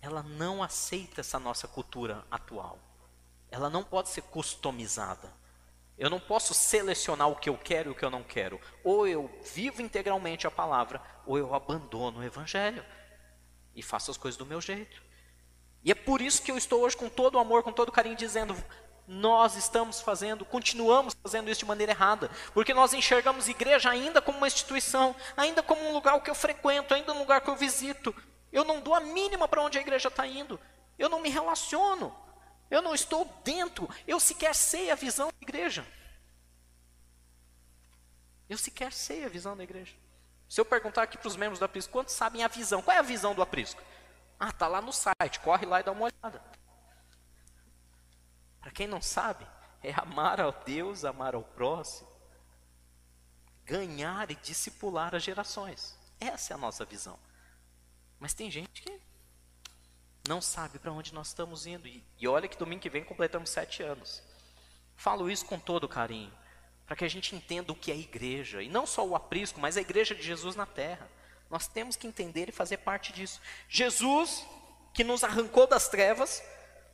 ela não aceita essa nossa cultura atual. Ela não pode ser customizada. Eu não posso selecionar o que eu quero e o que eu não quero. Ou eu vivo integralmente a palavra, ou eu abandono o evangelho e faço as coisas do meu jeito. E é por isso que eu estou hoje com todo o amor, com todo o carinho, dizendo: nós estamos fazendo, continuamos fazendo isso de maneira errada, porque nós enxergamos igreja ainda como uma instituição, ainda como um lugar que eu frequento, ainda um lugar que eu visito. Eu não dou a mínima para onde a igreja está indo, eu não me relaciono. Eu não estou dentro, eu sequer sei a visão da igreja. Eu sequer sei a visão da igreja. Se eu perguntar aqui para os membros do aprisco, quantos sabem a visão? Qual é a visão do aprisco? Ah, está lá no site, corre lá e dá uma olhada. Para quem não sabe, é amar ao Deus, amar ao próximo, ganhar e discipular as gerações. Essa é a nossa visão. Mas tem gente que não sabe para onde nós estamos indo. E, e olha que domingo que vem completamos sete anos. Falo isso com todo carinho, para que a gente entenda o que é igreja. E não só o aprisco, mas a igreja de Jesus na terra. Nós temos que entender e fazer parte disso. Jesus, que nos arrancou das trevas,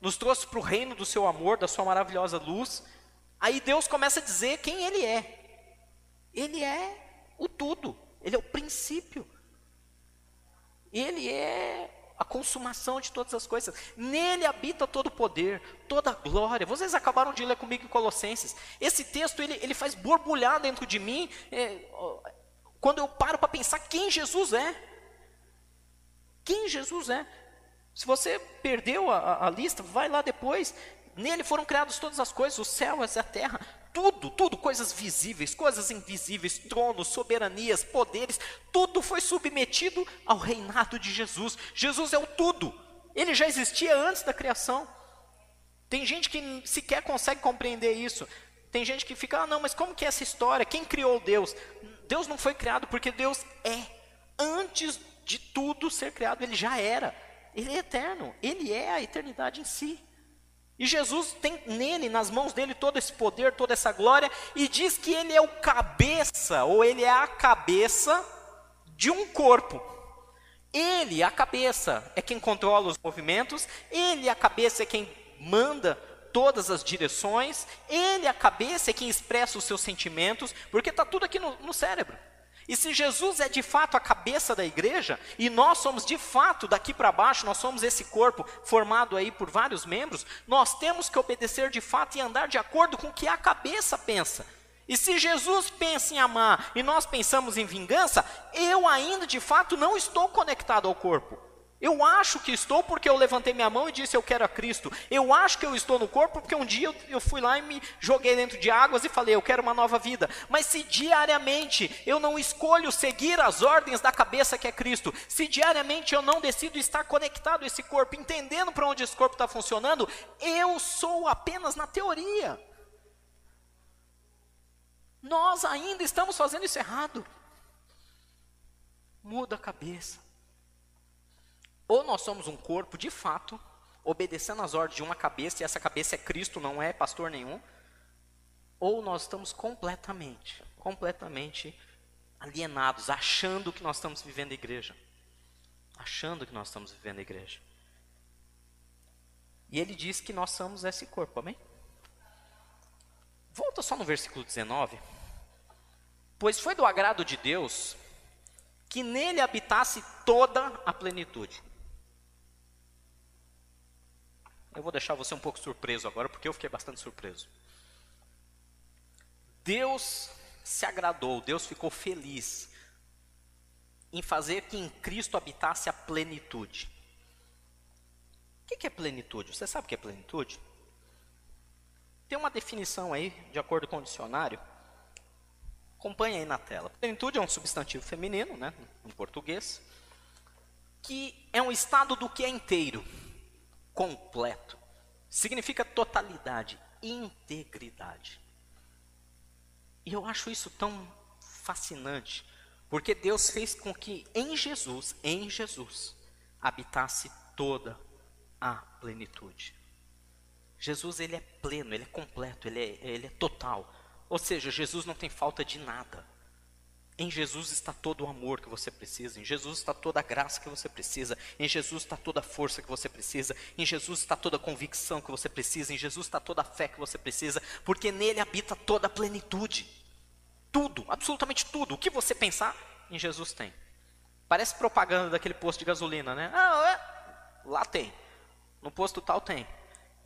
nos trouxe para o reino do seu amor, da sua maravilhosa luz. Aí Deus começa a dizer quem Ele é. Ele é o tudo, Ele é o princípio. Ele é a consumação de todas as coisas. Nele habita todo o poder, toda a glória. Vocês acabaram de ler comigo em Colossenses. Esse texto ele, ele faz borbulhar dentro de mim é, quando eu paro para pensar quem Jesus é. Quem Jesus é. Se você perdeu a, a, lista, vai lá depois. Nele foram criadas todas as coisas, os céus, a terra, tudo, tudo, coisas visíveis, coisas invisíveis, tronos, soberanias, poderes, tudo foi submetido ao reinado de Jesus. Jesus é o tudo. Ele já existia antes da criação. Tem gente que sequer consegue compreender isso. Tem gente que fica, ah, não, mas como que é essa história? Quem criou Deus? Deus não foi criado porque Deus é. Antes de tudo ser criado, ele já era. Ele é eterno, ele é a eternidade em si. E Jesus tem nele, nas mãos dele, todo esse poder, toda essa glória, e diz que ele é o cabeça, ou ele é a cabeça de um corpo. Ele, a cabeça, é quem controla os movimentos, ele, a cabeça, é quem manda todas as direções, ele, a cabeça, é quem expressa os seus sentimentos, porque está tudo aqui no, no cérebro. E se Jesus é de fato a cabeça da igreja, e nós somos de fato daqui para baixo, nós somos esse corpo formado aí por vários membros, nós temos que obedecer de fato e andar de acordo com o que a cabeça pensa. E se Jesus pensa em amar e nós pensamos em vingança, eu ainda de fato não estou conectado ao corpo. Eu acho que estou porque eu levantei minha mão e disse eu quero a Cristo. Eu acho que eu estou no corpo porque um dia eu, fui lá e me joguei dentro de águas e falei eu quero uma nova vida. Mas se diariamente eu não escolho seguir as ordens da cabeça que é Cristo, se diariamente eu não decido estar conectado a esse corpo, entendendo para onde esse corpo está funcionando, eu sou apenas na teoria. Nós ainda estamos fazendo isso errado. Muda a cabeça. Ou nós somos um corpo de fato, obedecendo às ordens de uma cabeça, e essa cabeça é Cristo, não é pastor nenhum, ou nós estamos completamente, completamente alienados, achando que nós estamos vivendo a igreja. Achando que nós estamos vivendo a igreja. E ele diz que nós somos esse corpo, amém? Volta só no versículo 19. Pois foi do agrado de Deus que nele habitasse toda a plenitude. Eu vou deixar você um pouco surpreso agora, porque eu fiquei bastante surpreso. Deus se agradou, Deus ficou feliz em fazer que em Cristo habitasse a plenitude. O que é plenitude? Você sabe o que é plenitude? Tem uma definição aí, de acordo com o dicionário. Acompanhe aí na tela. Plenitude é um substantivo feminino, né, em português, que é um estado do que é inteiro completo. Significa totalidade, integridade. E eu acho isso tão fascinante, porque Deus fez com que em Jesus, em Jesus, habitasse toda a plenitude. Jesus ele é pleno, ele é completo, ele é, ele é total. Ou seja, Jesus não tem falta de nada. Em Jesus está todo o amor que você precisa, em Jesus está toda a graça que você precisa, em Jesus está toda a força que você precisa, em Jesus está toda a convicção que você precisa, em Jesus está toda a fé que você precisa, porque nele habita toda a plenitude. Tudo, absolutamente tudo. O que você pensar, em Jesus tem. Parece propaganda daquele posto de gasolina, né? Ah, é. Lá tem. No posto tal tem.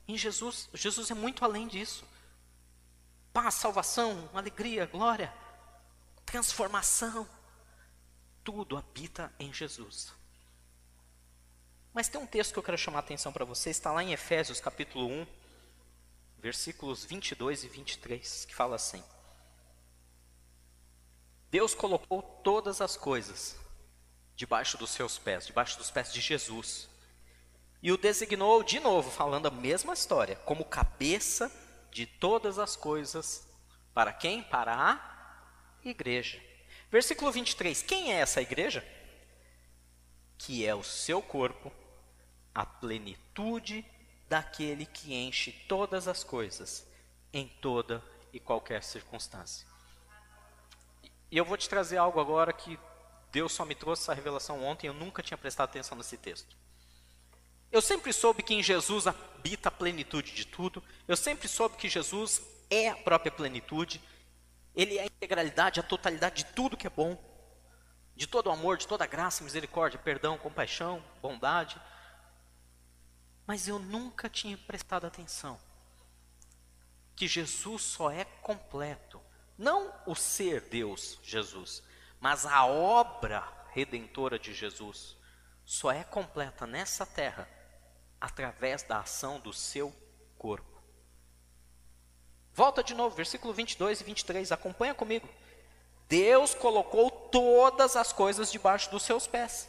Em Jesus, Jesus é muito além disso. Paz, salvação, alegria, glória transformação. Tudo habita em Jesus. Mas tem um texto que eu quero chamar a atenção para você, está lá em Efésios capítulo 1, versículos 22 e 23, que fala assim: Deus colocou todas as coisas debaixo dos seus pés, debaixo dos pés de Jesus, e o designou de novo, falando a mesma história, como cabeça de todas as coisas. Para quem? Para a igreja. Versículo 23. Quem é essa igreja? Que é o seu corpo, a plenitude daquele que enche todas as coisas, em toda e qualquer circunstância. E eu vou te trazer algo agora que Deus só me trouxe essa revelação ontem, eu nunca tinha prestado atenção nesse texto. Eu sempre soube que em Jesus habita a plenitude de tudo, eu sempre soube que Jesus é a própria plenitude, ele é a integralidade, a totalidade de tudo que é bom, de todo o amor, de toda a graça, misericórdia, perdão, compaixão, bondade. Mas eu nunca tinha prestado atenção que Jesus só é completo, não o ser Deus, Jesus, mas a obra redentora de Jesus só é completa nessa terra através da ação do seu corpo. Volta de novo, versículo 22 e 23, acompanha comigo. Deus colocou todas as coisas debaixo dos seus pés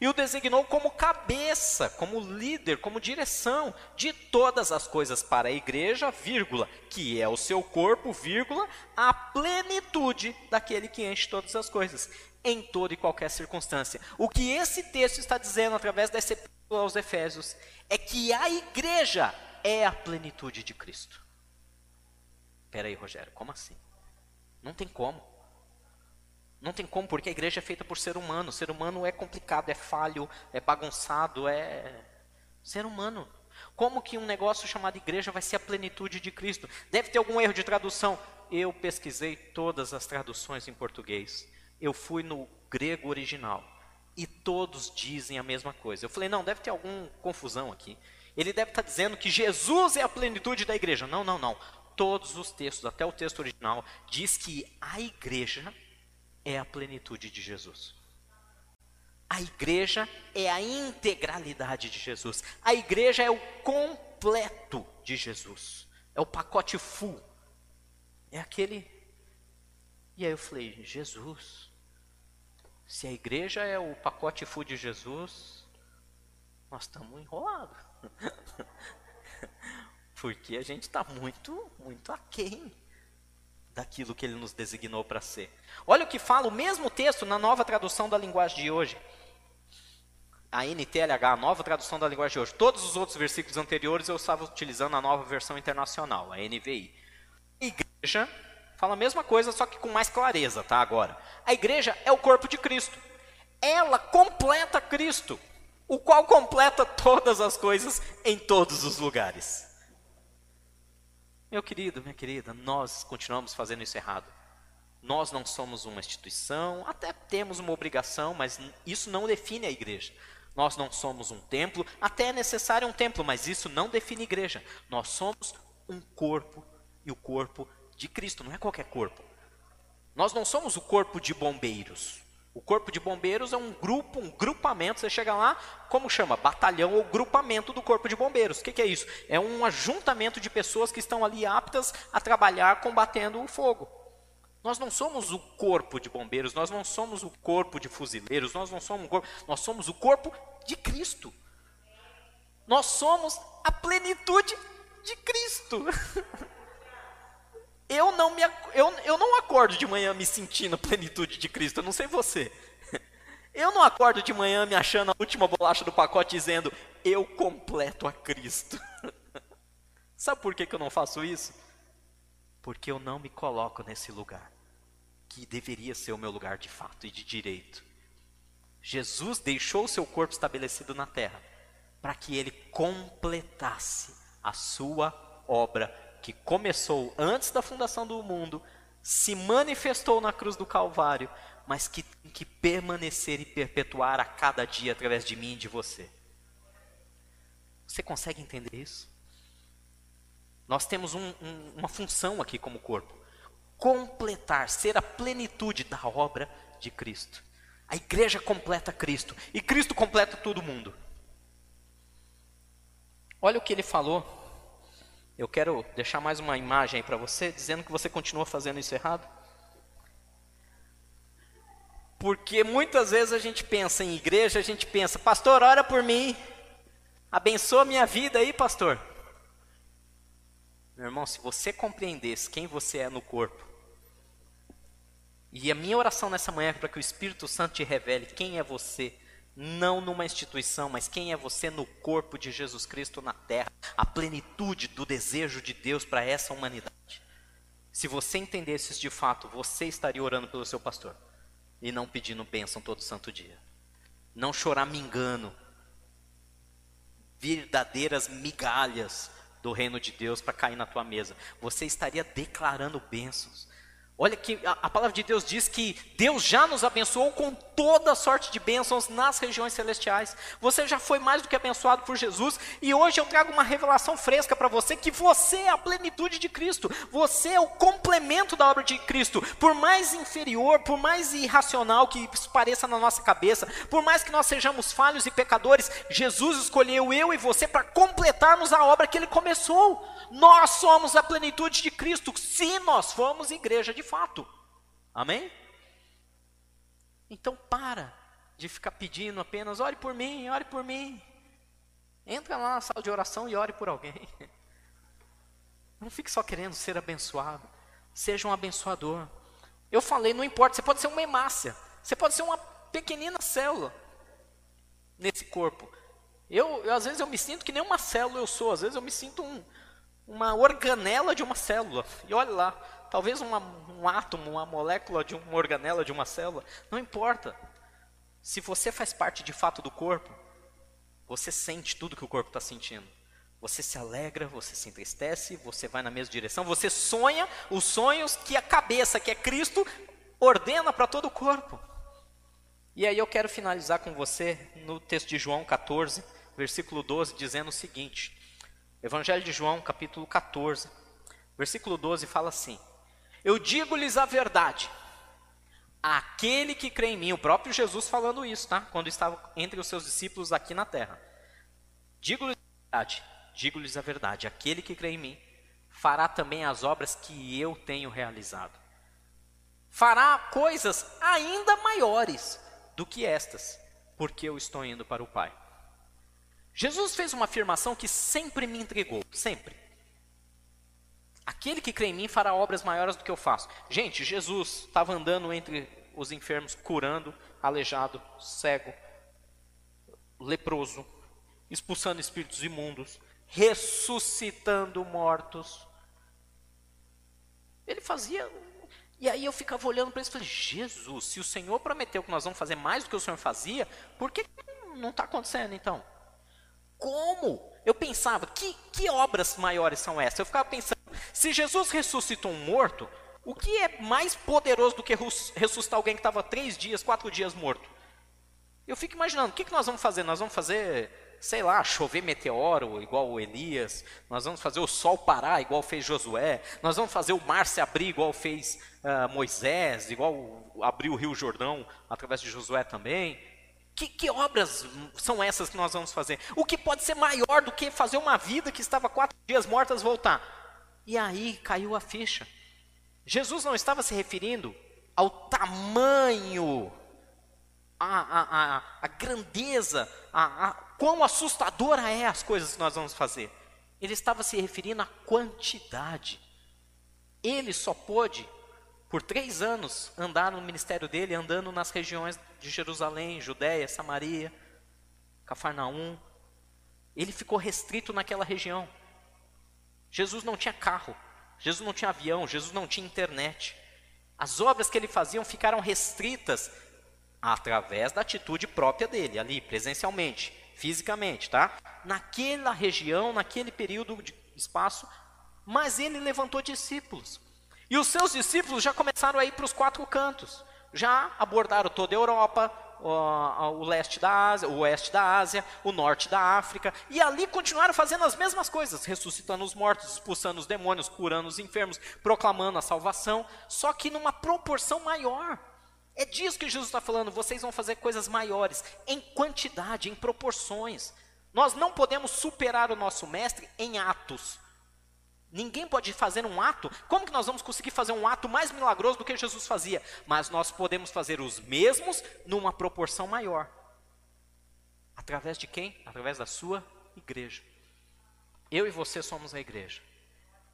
e o designou como cabeça, como líder, como direção de todas as coisas para a igreja, vírgula, que é o seu corpo, vírgula, a plenitude daquele que enche todas as coisas, em toda e qualquer circunstância. O que esse texto está dizendo através dessa epístola aos Efésios é que a igreja é a plenitude de Cristo. Espera aí, Rogério, como assim? Não tem como. Não tem como, porque a igreja é feita por ser humano. Ser humano é complicado, é falho, é bagunçado, é ser humano. Como que um negócio chamado igreja vai ser a plenitude de Cristo? Deve ter algum erro de tradução. Eu pesquisei todas as traduções em português. Eu fui no grego original e todos dizem a mesma coisa. Eu falei, não, deve ter alguma confusão aqui. Ele deve estar dizendo que Jesus é a plenitude da igreja. Não, não, não todos os textos, até o texto original, diz que a igreja é a plenitude de Jesus. A igreja é a integralidade de Jesus. A igreja é o completo de Jesus. É o pacote full. É aquele. E aí eu falei, Jesus. Se a igreja é o pacote full de Jesus, nós estamos enrolados. Porque a gente está muito, muito aquém daquilo que ele nos designou para ser. Olha o que fala o mesmo texto na nova tradução da linguagem de hoje. A NTLH, a nova tradução da linguagem de hoje. Todos os outros versículos anteriores eu estava utilizando a nova versão internacional, a NVI. A igreja fala a mesma coisa, só que com mais clareza, tá? Agora. A igreja é o corpo de Cristo. Ela completa Cristo, o qual completa todas as coisas em todos os lugares. Meu querido, minha querida, nós continuamos fazendo isso errado. Nós não somos uma instituição, até temos uma obrigação, mas isso não define a igreja. Nós não somos um templo, até é necessário um templo, mas isso não define igreja. Nós somos um corpo e o corpo de Cristo, não é qualquer corpo. Nós não somos o corpo de bombeiros. O corpo de bombeiros é um grupo, um grupamento. Você chega lá, como chama? Batalhão ou grupamento do corpo de bombeiros. O que, que, é isso? É um ajuntamento de pessoas que estão ali aptas a trabalhar combatendo o fogo. Nós não somos o corpo de bombeiros, nós não somos o corpo de fuzileiros, nós não somos o corpo, nós somos o corpo de Cristo. Nós somos a plenitude de Cristo. Eu não, me, eu, eu não acordo de manhã me sentindo plenitude de Cristo, eu não sei você. Eu não acordo de manhã me achando a última bolacha do pacote dizendo, eu completo a Cristo. Sabe por que, que eu não faço isso? Porque eu não me coloco nesse lugar, que deveria ser o meu lugar de fato e de direito. Jesus deixou o seu corpo estabelecido na terra para que ele completasse a sua obra que começou antes da fundação do mundo, se manifestou na cruz do Calvário, mas que tem que permanecer e perpetuar a cada dia através de mim e de você. Você consegue entender isso? Nós temos um, um, uma função aqui como corpo: completar, ser a plenitude da obra de Cristo. A igreja completa Cristo e Cristo completa todo mundo. Olha o que ele falou eu quero deixar mais uma imagem aí para você, dizendo que você continua fazendo isso errado. Porque muitas vezes a gente pensa em igreja, a gente pensa, pastor, ora por mim, abençoa minha vida aí, pastor. Meu irmão, se você compreendesse quem você é no corpo, e a minha oração nessa manhã é para que o Espírito Santo te revele quem é você, não numa instituição, mas quem é você no corpo de Jesus Cristo na terra, a plenitude do desejo de Deus para essa humanidade. Se você entendesse isso de fato, você estaria orando pelo seu pastor e não pedindo bênção todo santo dia. Não chorar me engano, verdadeiras migalhas do reino de Deus para cair na tua mesa. Você estaria declarando bênçãos. Olha que a, a, palavra de Deus diz que Deus já nos abençoou com toda sorte de bênçãos nas regiões celestiais. Você já foi mais do que abençoado por Jesus e hoje eu trago uma revelação fresca para você que você é a plenitude de Cristo. Você é o complemento da obra de Cristo. Por mais inferior, por mais irracional que isso pareça na nossa cabeça, por mais que nós sejamos falhos e pecadores, Jesus escolheu eu e você para completarmos a obra que ele começou. Nós somos a plenitude de Cristo, se nós formos igreja de fato. Amém? Então para de ficar pedindo apenas, ore por mim, ore por mim. Entra lá na sala de oração e ore por alguém. Não fique só querendo ser abençoado. Seja um abençoador. Eu falei, não importa, você pode ser uma hemácia. Você pode ser uma pequenina célula nesse corpo. Eu, eu, às vezes eu me sinto que nem uma célula eu sou, às vezes eu me sinto um, uma organela de uma célula. E olha lá, talvez uma, um átomo, uma molécula de uma organela de uma célula, não importa. Se você faz parte de fato do corpo, você sente tudo que o corpo está sentindo. Você se alegra, você se entristece, você vai na mesma direção, você sonha os sonhos que a cabeça, que é Cristo, ordena para todo o corpo. E aí eu quero finalizar com você no texto de João 14, versículo 12, dizendo o seguinte: Evangelho de João, capítulo 14, versículo 12 fala assim: Eu digo-lhes a verdade. Aquele que crê em mim, o próprio Jesus falando isso, tá? Quando estava entre os seus discípulos aqui na terra. Digo-lhes a verdade, digo-lhes a verdade, aquele que crê em mim fará também as obras que eu tenho realizado. Fará coisas ainda maiores do que estas, porque eu estou indo para o Pai. Jesus fez uma afirmação que sempre me intrigou, sempre. Aquele que crê em mim fará obras maiores do que eu faço. Gente, Jesus estava andando entre os enfermos, curando aleijado, cego, leproso, expulsando espíritos imundos, ressuscitando mortos. Ele fazia. E aí eu ficava olhando para ele e falei: Jesus, se o Senhor prometeu que nós vamos fazer mais do que o Senhor fazia, por que não está acontecendo então? como? Eu pensava, que, que obras maiores são essas? Eu ficava pensando, se Jesus ressuscitou um morto, o que é mais poderoso do que ressuscitar alguém que estava três dias, quatro dias morto? Eu fico imaginando, o que, que nós vamos fazer? Nós vamos fazer, sei lá, chover meteoro, igual o Elias, nós vamos fazer o sol parar, igual fez Josué, nós vamos fazer o mar se abrir, igual fez uh, Moisés, igual abriu o rio Jordão através de Josué também. Que, que, obras são essas que nós vamos fazer? O que pode ser maior do que fazer uma vida que estava quatro dias mortas voltar? E aí caiu a ficha. Jesus não estava se referindo ao tamanho, a, a, a grandeza, a, a quão assustadora é as coisas que nós vamos fazer. Ele estava se referindo à quantidade. Ele só pôde por três anos andaram no ministério dele, andando nas regiões de Jerusalém, Judéia, Samaria, Cafarnaum. Ele ficou restrito naquela região. Jesus não tinha carro, Jesus não tinha avião, Jesus não tinha internet. As obras que ele fazia ficaram restritas através da atitude própria dele, ali, presencialmente, fisicamente, tá? Naquela região, naquele período de espaço, mas ele levantou discípulos. E os seus discípulos já começaram a ir para os quatro cantos. Já abordaram toda a Europa, o, leste da Ásia, o oeste da Ásia, o norte da África, e ali continuaram fazendo as mesmas coisas, ressuscitando os mortos, expulsando os demônios, curando os enfermos, proclamando a salvação, só que numa proporção maior. É disso que Jesus está falando, vocês vão fazer coisas maiores, em quantidade, em proporções. Nós não podemos superar o nosso mestre em atos. Ninguém pode fazer um ato. Como que nós vamos conseguir fazer um ato mais milagroso do que Jesus fazia? Mas nós podemos fazer os mesmos numa proporção maior. Através de quem? Através da sua igreja. Eu e você somos a igreja.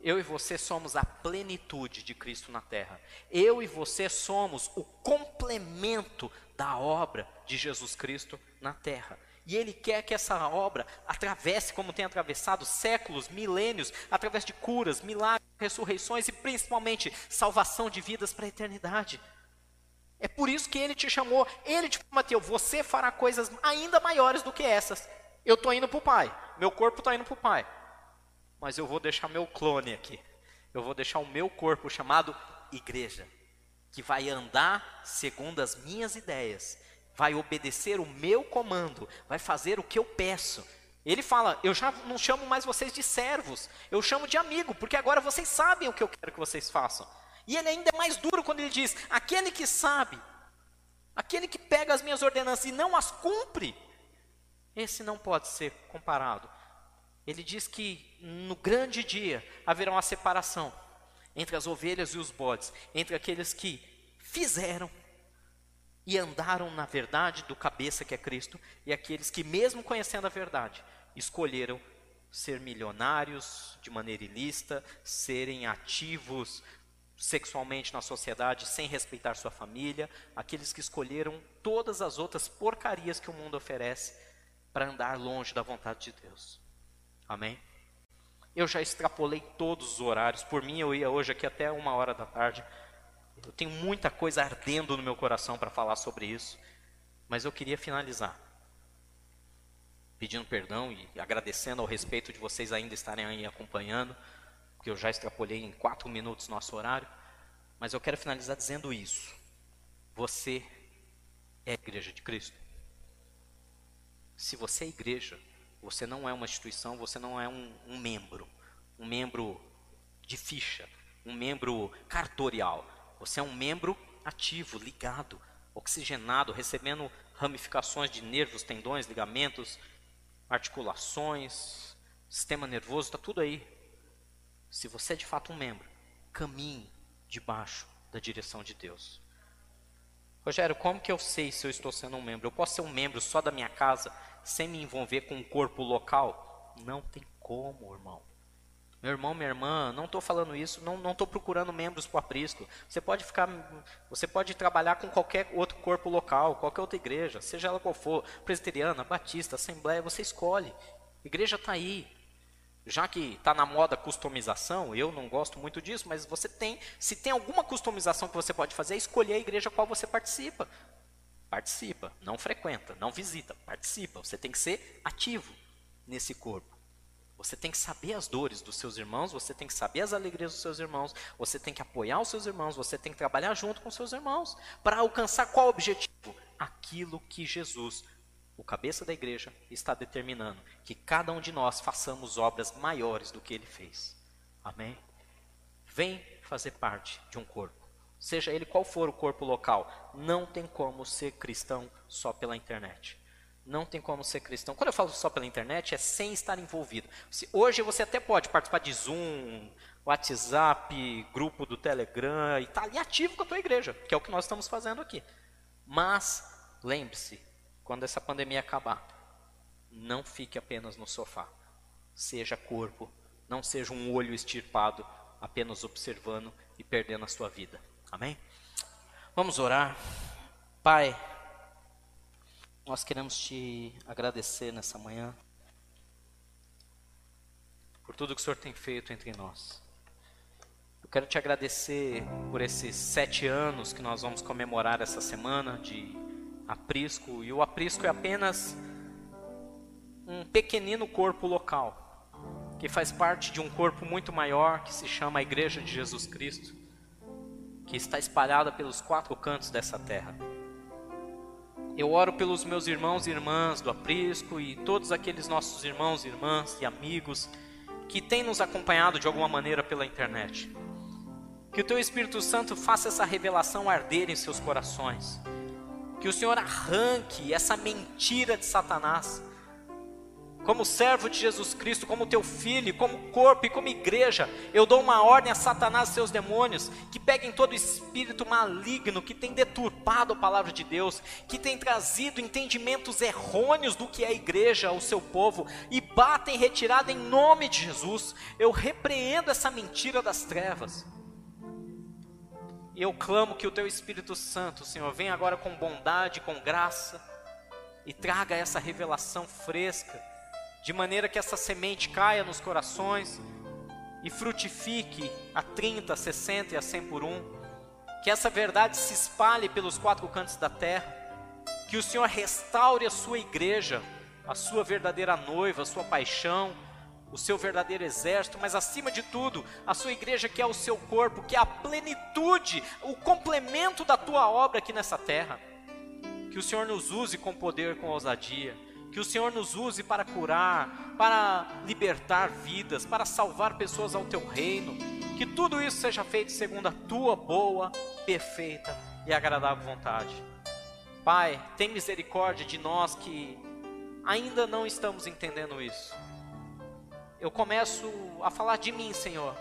Eu e você somos a plenitude de Cristo na terra. Eu e você somos o complemento da obra de Jesus Cristo na terra. E Ele quer que essa obra atravesse, como tem atravessado, séculos, milênios, através de curas, milagres, ressurreições e principalmente salvação de vidas para a eternidade. É por isso que Ele te chamou, Ele te prometeu: você fará coisas ainda maiores do que essas. Eu estou indo para o Pai, meu corpo está indo para o Pai mas eu vou deixar meu clone aqui. Eu vou deixar o meu corpo chamado igreja, que vai andar segundo as minhas ideias, vai obedecer o meu comando, vai fazer o que eu peço. Ele fala: Eu já não chamo mais vocês de servos, eu chamo de amigo, porque agora vocês sabem o que eu quero que vocês façam. E ele ainda é mais duro quando ele diz: Aquele que sabe, aquele que pega as minhas ordenanças e não as cumpre, esse não pode ser comparado ele diz que no grande dia haverá uma separação entre as ovelhas e os bodes, entre aqueles que fizeram e andaram na verdade do cabeça que é Cristo, e aqueles que, mesmo conhecendo a verdade, escolheram ser milionários de maneira ilícita, serem ativos sexualmente na sociedade sem respeitar sua família, aqueles que escolheram todas as outras porcarias que o mundo oferece para andar longe da vontade de Deus. Amém? Eu já extrapolei todos os horários. Por mim, eu ia hoje aqui até uma hora da tarde. Eu tenho muita coisa ardendo no meu coração para falar sobre isso. Mas eu queria finalizar. Pedindo perdão e agradecendo ao respeito de vocês ainda estarem aí acompanhando. Porque eu já extrapolei em quatro minutos nosso horário. Mas eu quero finalizar dizendo isso. Você é a igreja de Cristo. Se você é igreja, você não é uma instituição, você não é um, um membro, um membro de ficha, um membro cartorial. Você é um membro ativo, ligado, oxigenado, recebendo ramificações de nervos, tendões, ligamentos, articulações, sistema nervoso, está tudo aí. Se você é de fato um membro, caminhe debaixo da direção de Deus. Rogério, como que eu sei se eu estou sendo um membro? Eu posso ser um membro só da minha casa sem me envolver com o corpo local? Não tem como, irmão. Meu irmão, minha irmã, não estou falando isso, não estou procurando membros para o aprisco. Você pode ficar, você pode trabalhar com qualquer outro corpo local, qualquer outra igreja, seja ela qual for, presbiteriana, batista, assembleia, você escolhe. Igreja está aí. Já que está na moda customização, eu não gosto muito disso, mas você tem, se tem alguma customização que você pode fazer, é escolher a igreja a qual você participa. Participa, não frequenta, não visita, participa. Você tem que ser ativo nesse corpo. Você tem que saber as dores dos seus irmãos, você tem que saber as alegrias dos seus irmãos, você tem que apoiar os seus irmãos, você tem que trabalhar junto com os seus irmãos para alcançar qual objetivo? Aquilo que Jesus, o cabeça da igreja, está determinando, que cada um de nós façamos obras maiores do que ele fez. Amém? Vem fazer parte de um corpo seja ele qual for o corpo local, não tem como ser cristão só pela internet. Não tem como ser cristão. Quando eu falo só pela internet, é sem estar envolvido. Hoje você até pode participar de Zoom, WhatsApp, grupo do Telegram, e estar tá ali ativo com a tua igreja, que é o que nós estamos fazendo aqui. Mas, lembre-se, quando essa pandemia acabar, não fique apenas no sofá. Seja corpo, não seja um olho estirpado, apenas observando e perdendo a sua vida. Amém? Vamos orar. Pai, nós queremos te agradecer nessa manhã por tudo que o Senhor tem feito entre nós. Eu quero te agradecer por esses sete anos que nós vamos comemorar essa semana de aprisco. E o aprisco é apenas um pequenino corpo local, que faz parte de um corpo muito maior que se chama a Igreja de Jesus Cristo que está espalhada pelos quatro cantos dessa terra. Eu oro pelos meus irmãos e irmãs do aprisco e todos aqueles nossos irmãos, irmãs e amigos que têm nos acompanhado de alguma maneira pela internet. Que o teu Espírito Santo faça essa revelação arder em seus corações. Que o Senhor arranque essa mentira de Satanás como servo de Jesus Cristo, como teu filho, como corpo e como igreja, eu dou uma ordem a Satanás e seus demônios que peguem todo espírito maligno que tem deturpado a palavra de Deus, que tem trazido entendimentos errôneos do que é a igreja ao seu povo e batem retirada em nome de Jesus. Eu repreendo essa mentira das trevas. E eu clamo que o teu Espírito Santo, Senhor, venha agora com bondade, com graça e traga essa revelação fresca de maneira que essa semente caia nos corações e frutifique a 30, a 60 e a 100 por um, que essa verdade se espalhe pelos quatro cantos da terra, que o Senhor restaure a sua igreja, a sua verdadeira noiva, a sua paixão, o seu verdadeiro exército, mas acima de tudo, a sua igreja que é o seu corpo, que é a plenitude, o complemento da tua obra aqui nessa terra. Que o Senhor nos use com poder, com ousadia que o Senhor nos use para curar, para libertar vidas, para salvar pessoas ao teu reino. Que tudo isso seja feito segundo a tua boa, perfeita e agradável vontade. Pai, tem misericórdia de nós que ainda não estamos entendendo isso. Eu começo a falar de mim, Senhor.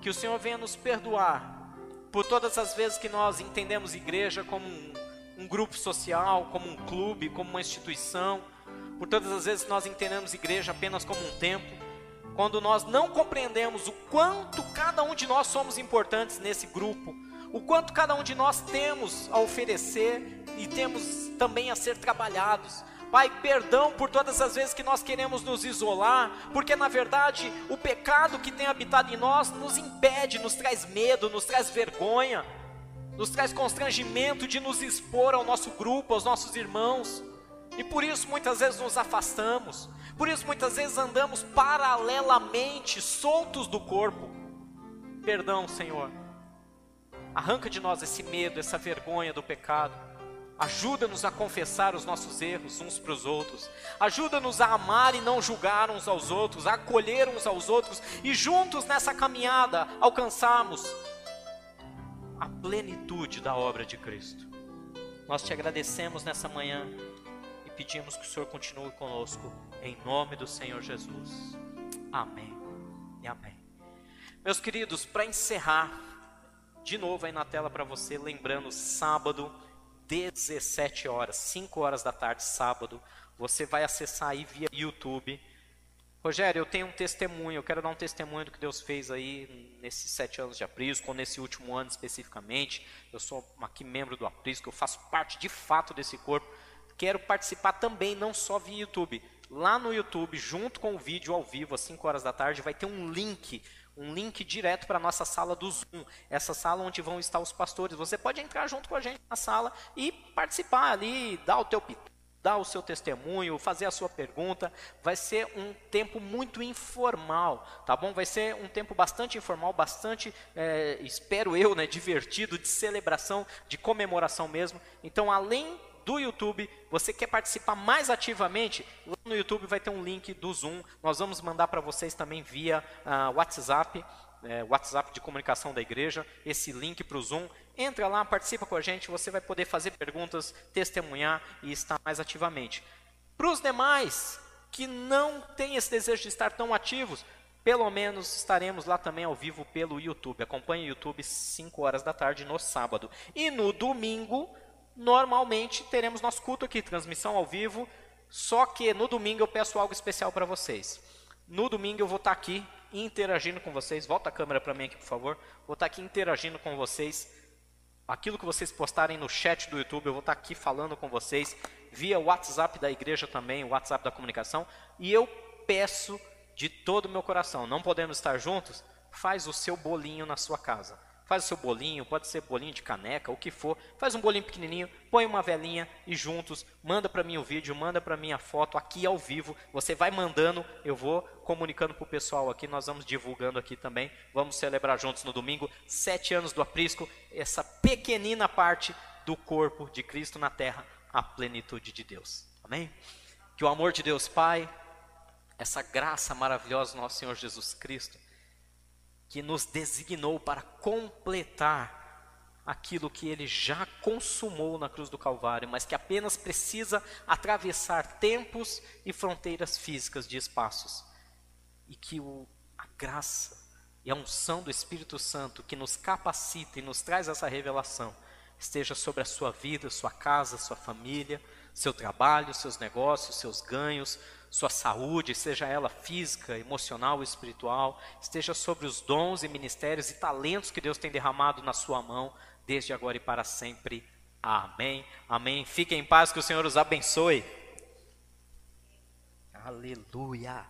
Que o Senhor venha nos perdoar por todas as vezes que nós entendemos igreja como um, um grupo social, como um clube, como uma instituição por todas as vezes nós entendemos igreja apenas como um templo, quando nós não compreendemos o quanto cada um de nós somos importantes nesse grupo, o quanto cada um de nós temos a oferecer e temos também a ser trabalhados. Pai, perdão por todas as vezes que nós queremos nos isolar, porque na verdade o pecado que tem habitado em nós nos impede, nos traz medo, nos traz vergonha, nos traz constrangimento de nos expor ao nosso grupo, aos nossos irmãos. E por isso muitas vezes nos afastamos, por isso muitas vezes andamos paralelamente, soltos do corpo. Perdão, Senhor. Arranca de nós esse medo, essa vergonha do pecado. Ajuda-nos a confessar os nossos erros uns para os outros. Ajuda-nos a amar e não julgar uns aos outros, a acolher uns aos outros e juntos nessa caminhada alcançarmos a plenitude da obra de Cristo. Nós te agradecemos nessa manhã pedimos que o Senhor continue conosco, em nome do Senhor Jesus. Amém e amém. Meus queridos, para encerrar, de novo aí na tela para você, lembrando, sábado, 17 horas, 5 horas da tarde, sábado, você vai acessar aí via YouTube. Rogério, eu tenho um testemunho, eu quero dar um testemunho do que Deus fez aí nesses sete anos de aprisco, ou nesse último ano especificamente. Eu sou aqui membro do aprisco, eu faço parte de fato desse corpo quero participar também, não só via YouTube. Lá no YouTube, junto com o vídeo ao vivo, às 5 horas da tarde, vai ter um link, um link direto para a nossa sala do Zoom, essa sala onde vão estar os pastores. Você pode entrar junto com a gente na sala e participar ali, dar o teu dar o seu testemunho, fazer a sua pergunta. Vai ser um tempo muito informal, tá bom? Vai ser um tempo bastante informal, bastante, é, espero eu, né, divertido, de celebração, de comemoração mesmo. Então, além do YouTube, você quer participar mais ativamente, lá no YouTube vai ter um link do Zoom. Nós vamos mandar para vocês também via uh, WhatsApp, é, WhatsApp de comunicação da igreja, esse link para o Zoom. Entra lá, participa com a gente, você vai poder fazer perguntas, testemunhar e estar mais ativamente. Para os demais que não têm esse desejo de estar tão ativos, pelo menos estaremos lá também ao vivo pelo YouTube. Acompanhe o YouTube 5 horas da tarde no sábado. E no domingo, normalmente teremos nosso culto aqui, transmissão ao vivo, só que no domingo eu peço algo especial para vocês. No domingo eu vou estar tá aqui interagindo com vocês. Volta a câmera para mim aqui, por favor. Vou estar tá aqui interagindo com vocês. Aquilo que vocês postarem no chat do YouTube, eu vou estar tá aqui falando com vocês via WhatsApp da igreja também, o WhatsApp da comunicação. E eu peço de todo o meu coração, não podemos estar juntos, faz o seu bolinho na sua casa faz o seu bolinho, pode ser bolinho de caneca, o que for, faz um bolinho pequenininho, põe uma velinha e juntos, manda para mim o vídeo, manda para mim a foto aqui ao vivo, você vai mandando, eu vou comunicando para o pessoal aqui, nós vamos divulgando aqui também, vamos celebrar juntos no domingo, sete anos do aprisco, essa pequenina parte do corpo de Cristo na terra, a plenitude de Deus, amém? Que o amor de Deus Pai, essa graça maravilhosa do nosso Senhor Jesus Cristo, que nos designou para completar aquilo que ele já consumou na cruz do Calvário, mas que apenas precisa atravessar tempos e fronteiras físicas de espaços. E que o, a graça e a unção do Espírito Santo que nos capacita e nos traz essa revelação esteja sobre a sua vida, sua casa, sua família, seu trabalho, seus negócios, seus ganhos, sua saúde, seja ela física, emocional espiritual, esteja sobre os dons e ministérios e talentos que Deus tem derramado na sua mão, desde agora e para sempre. Amém. Amém. Fiquem em paz, que o Senhor os abençoe. Aleluia.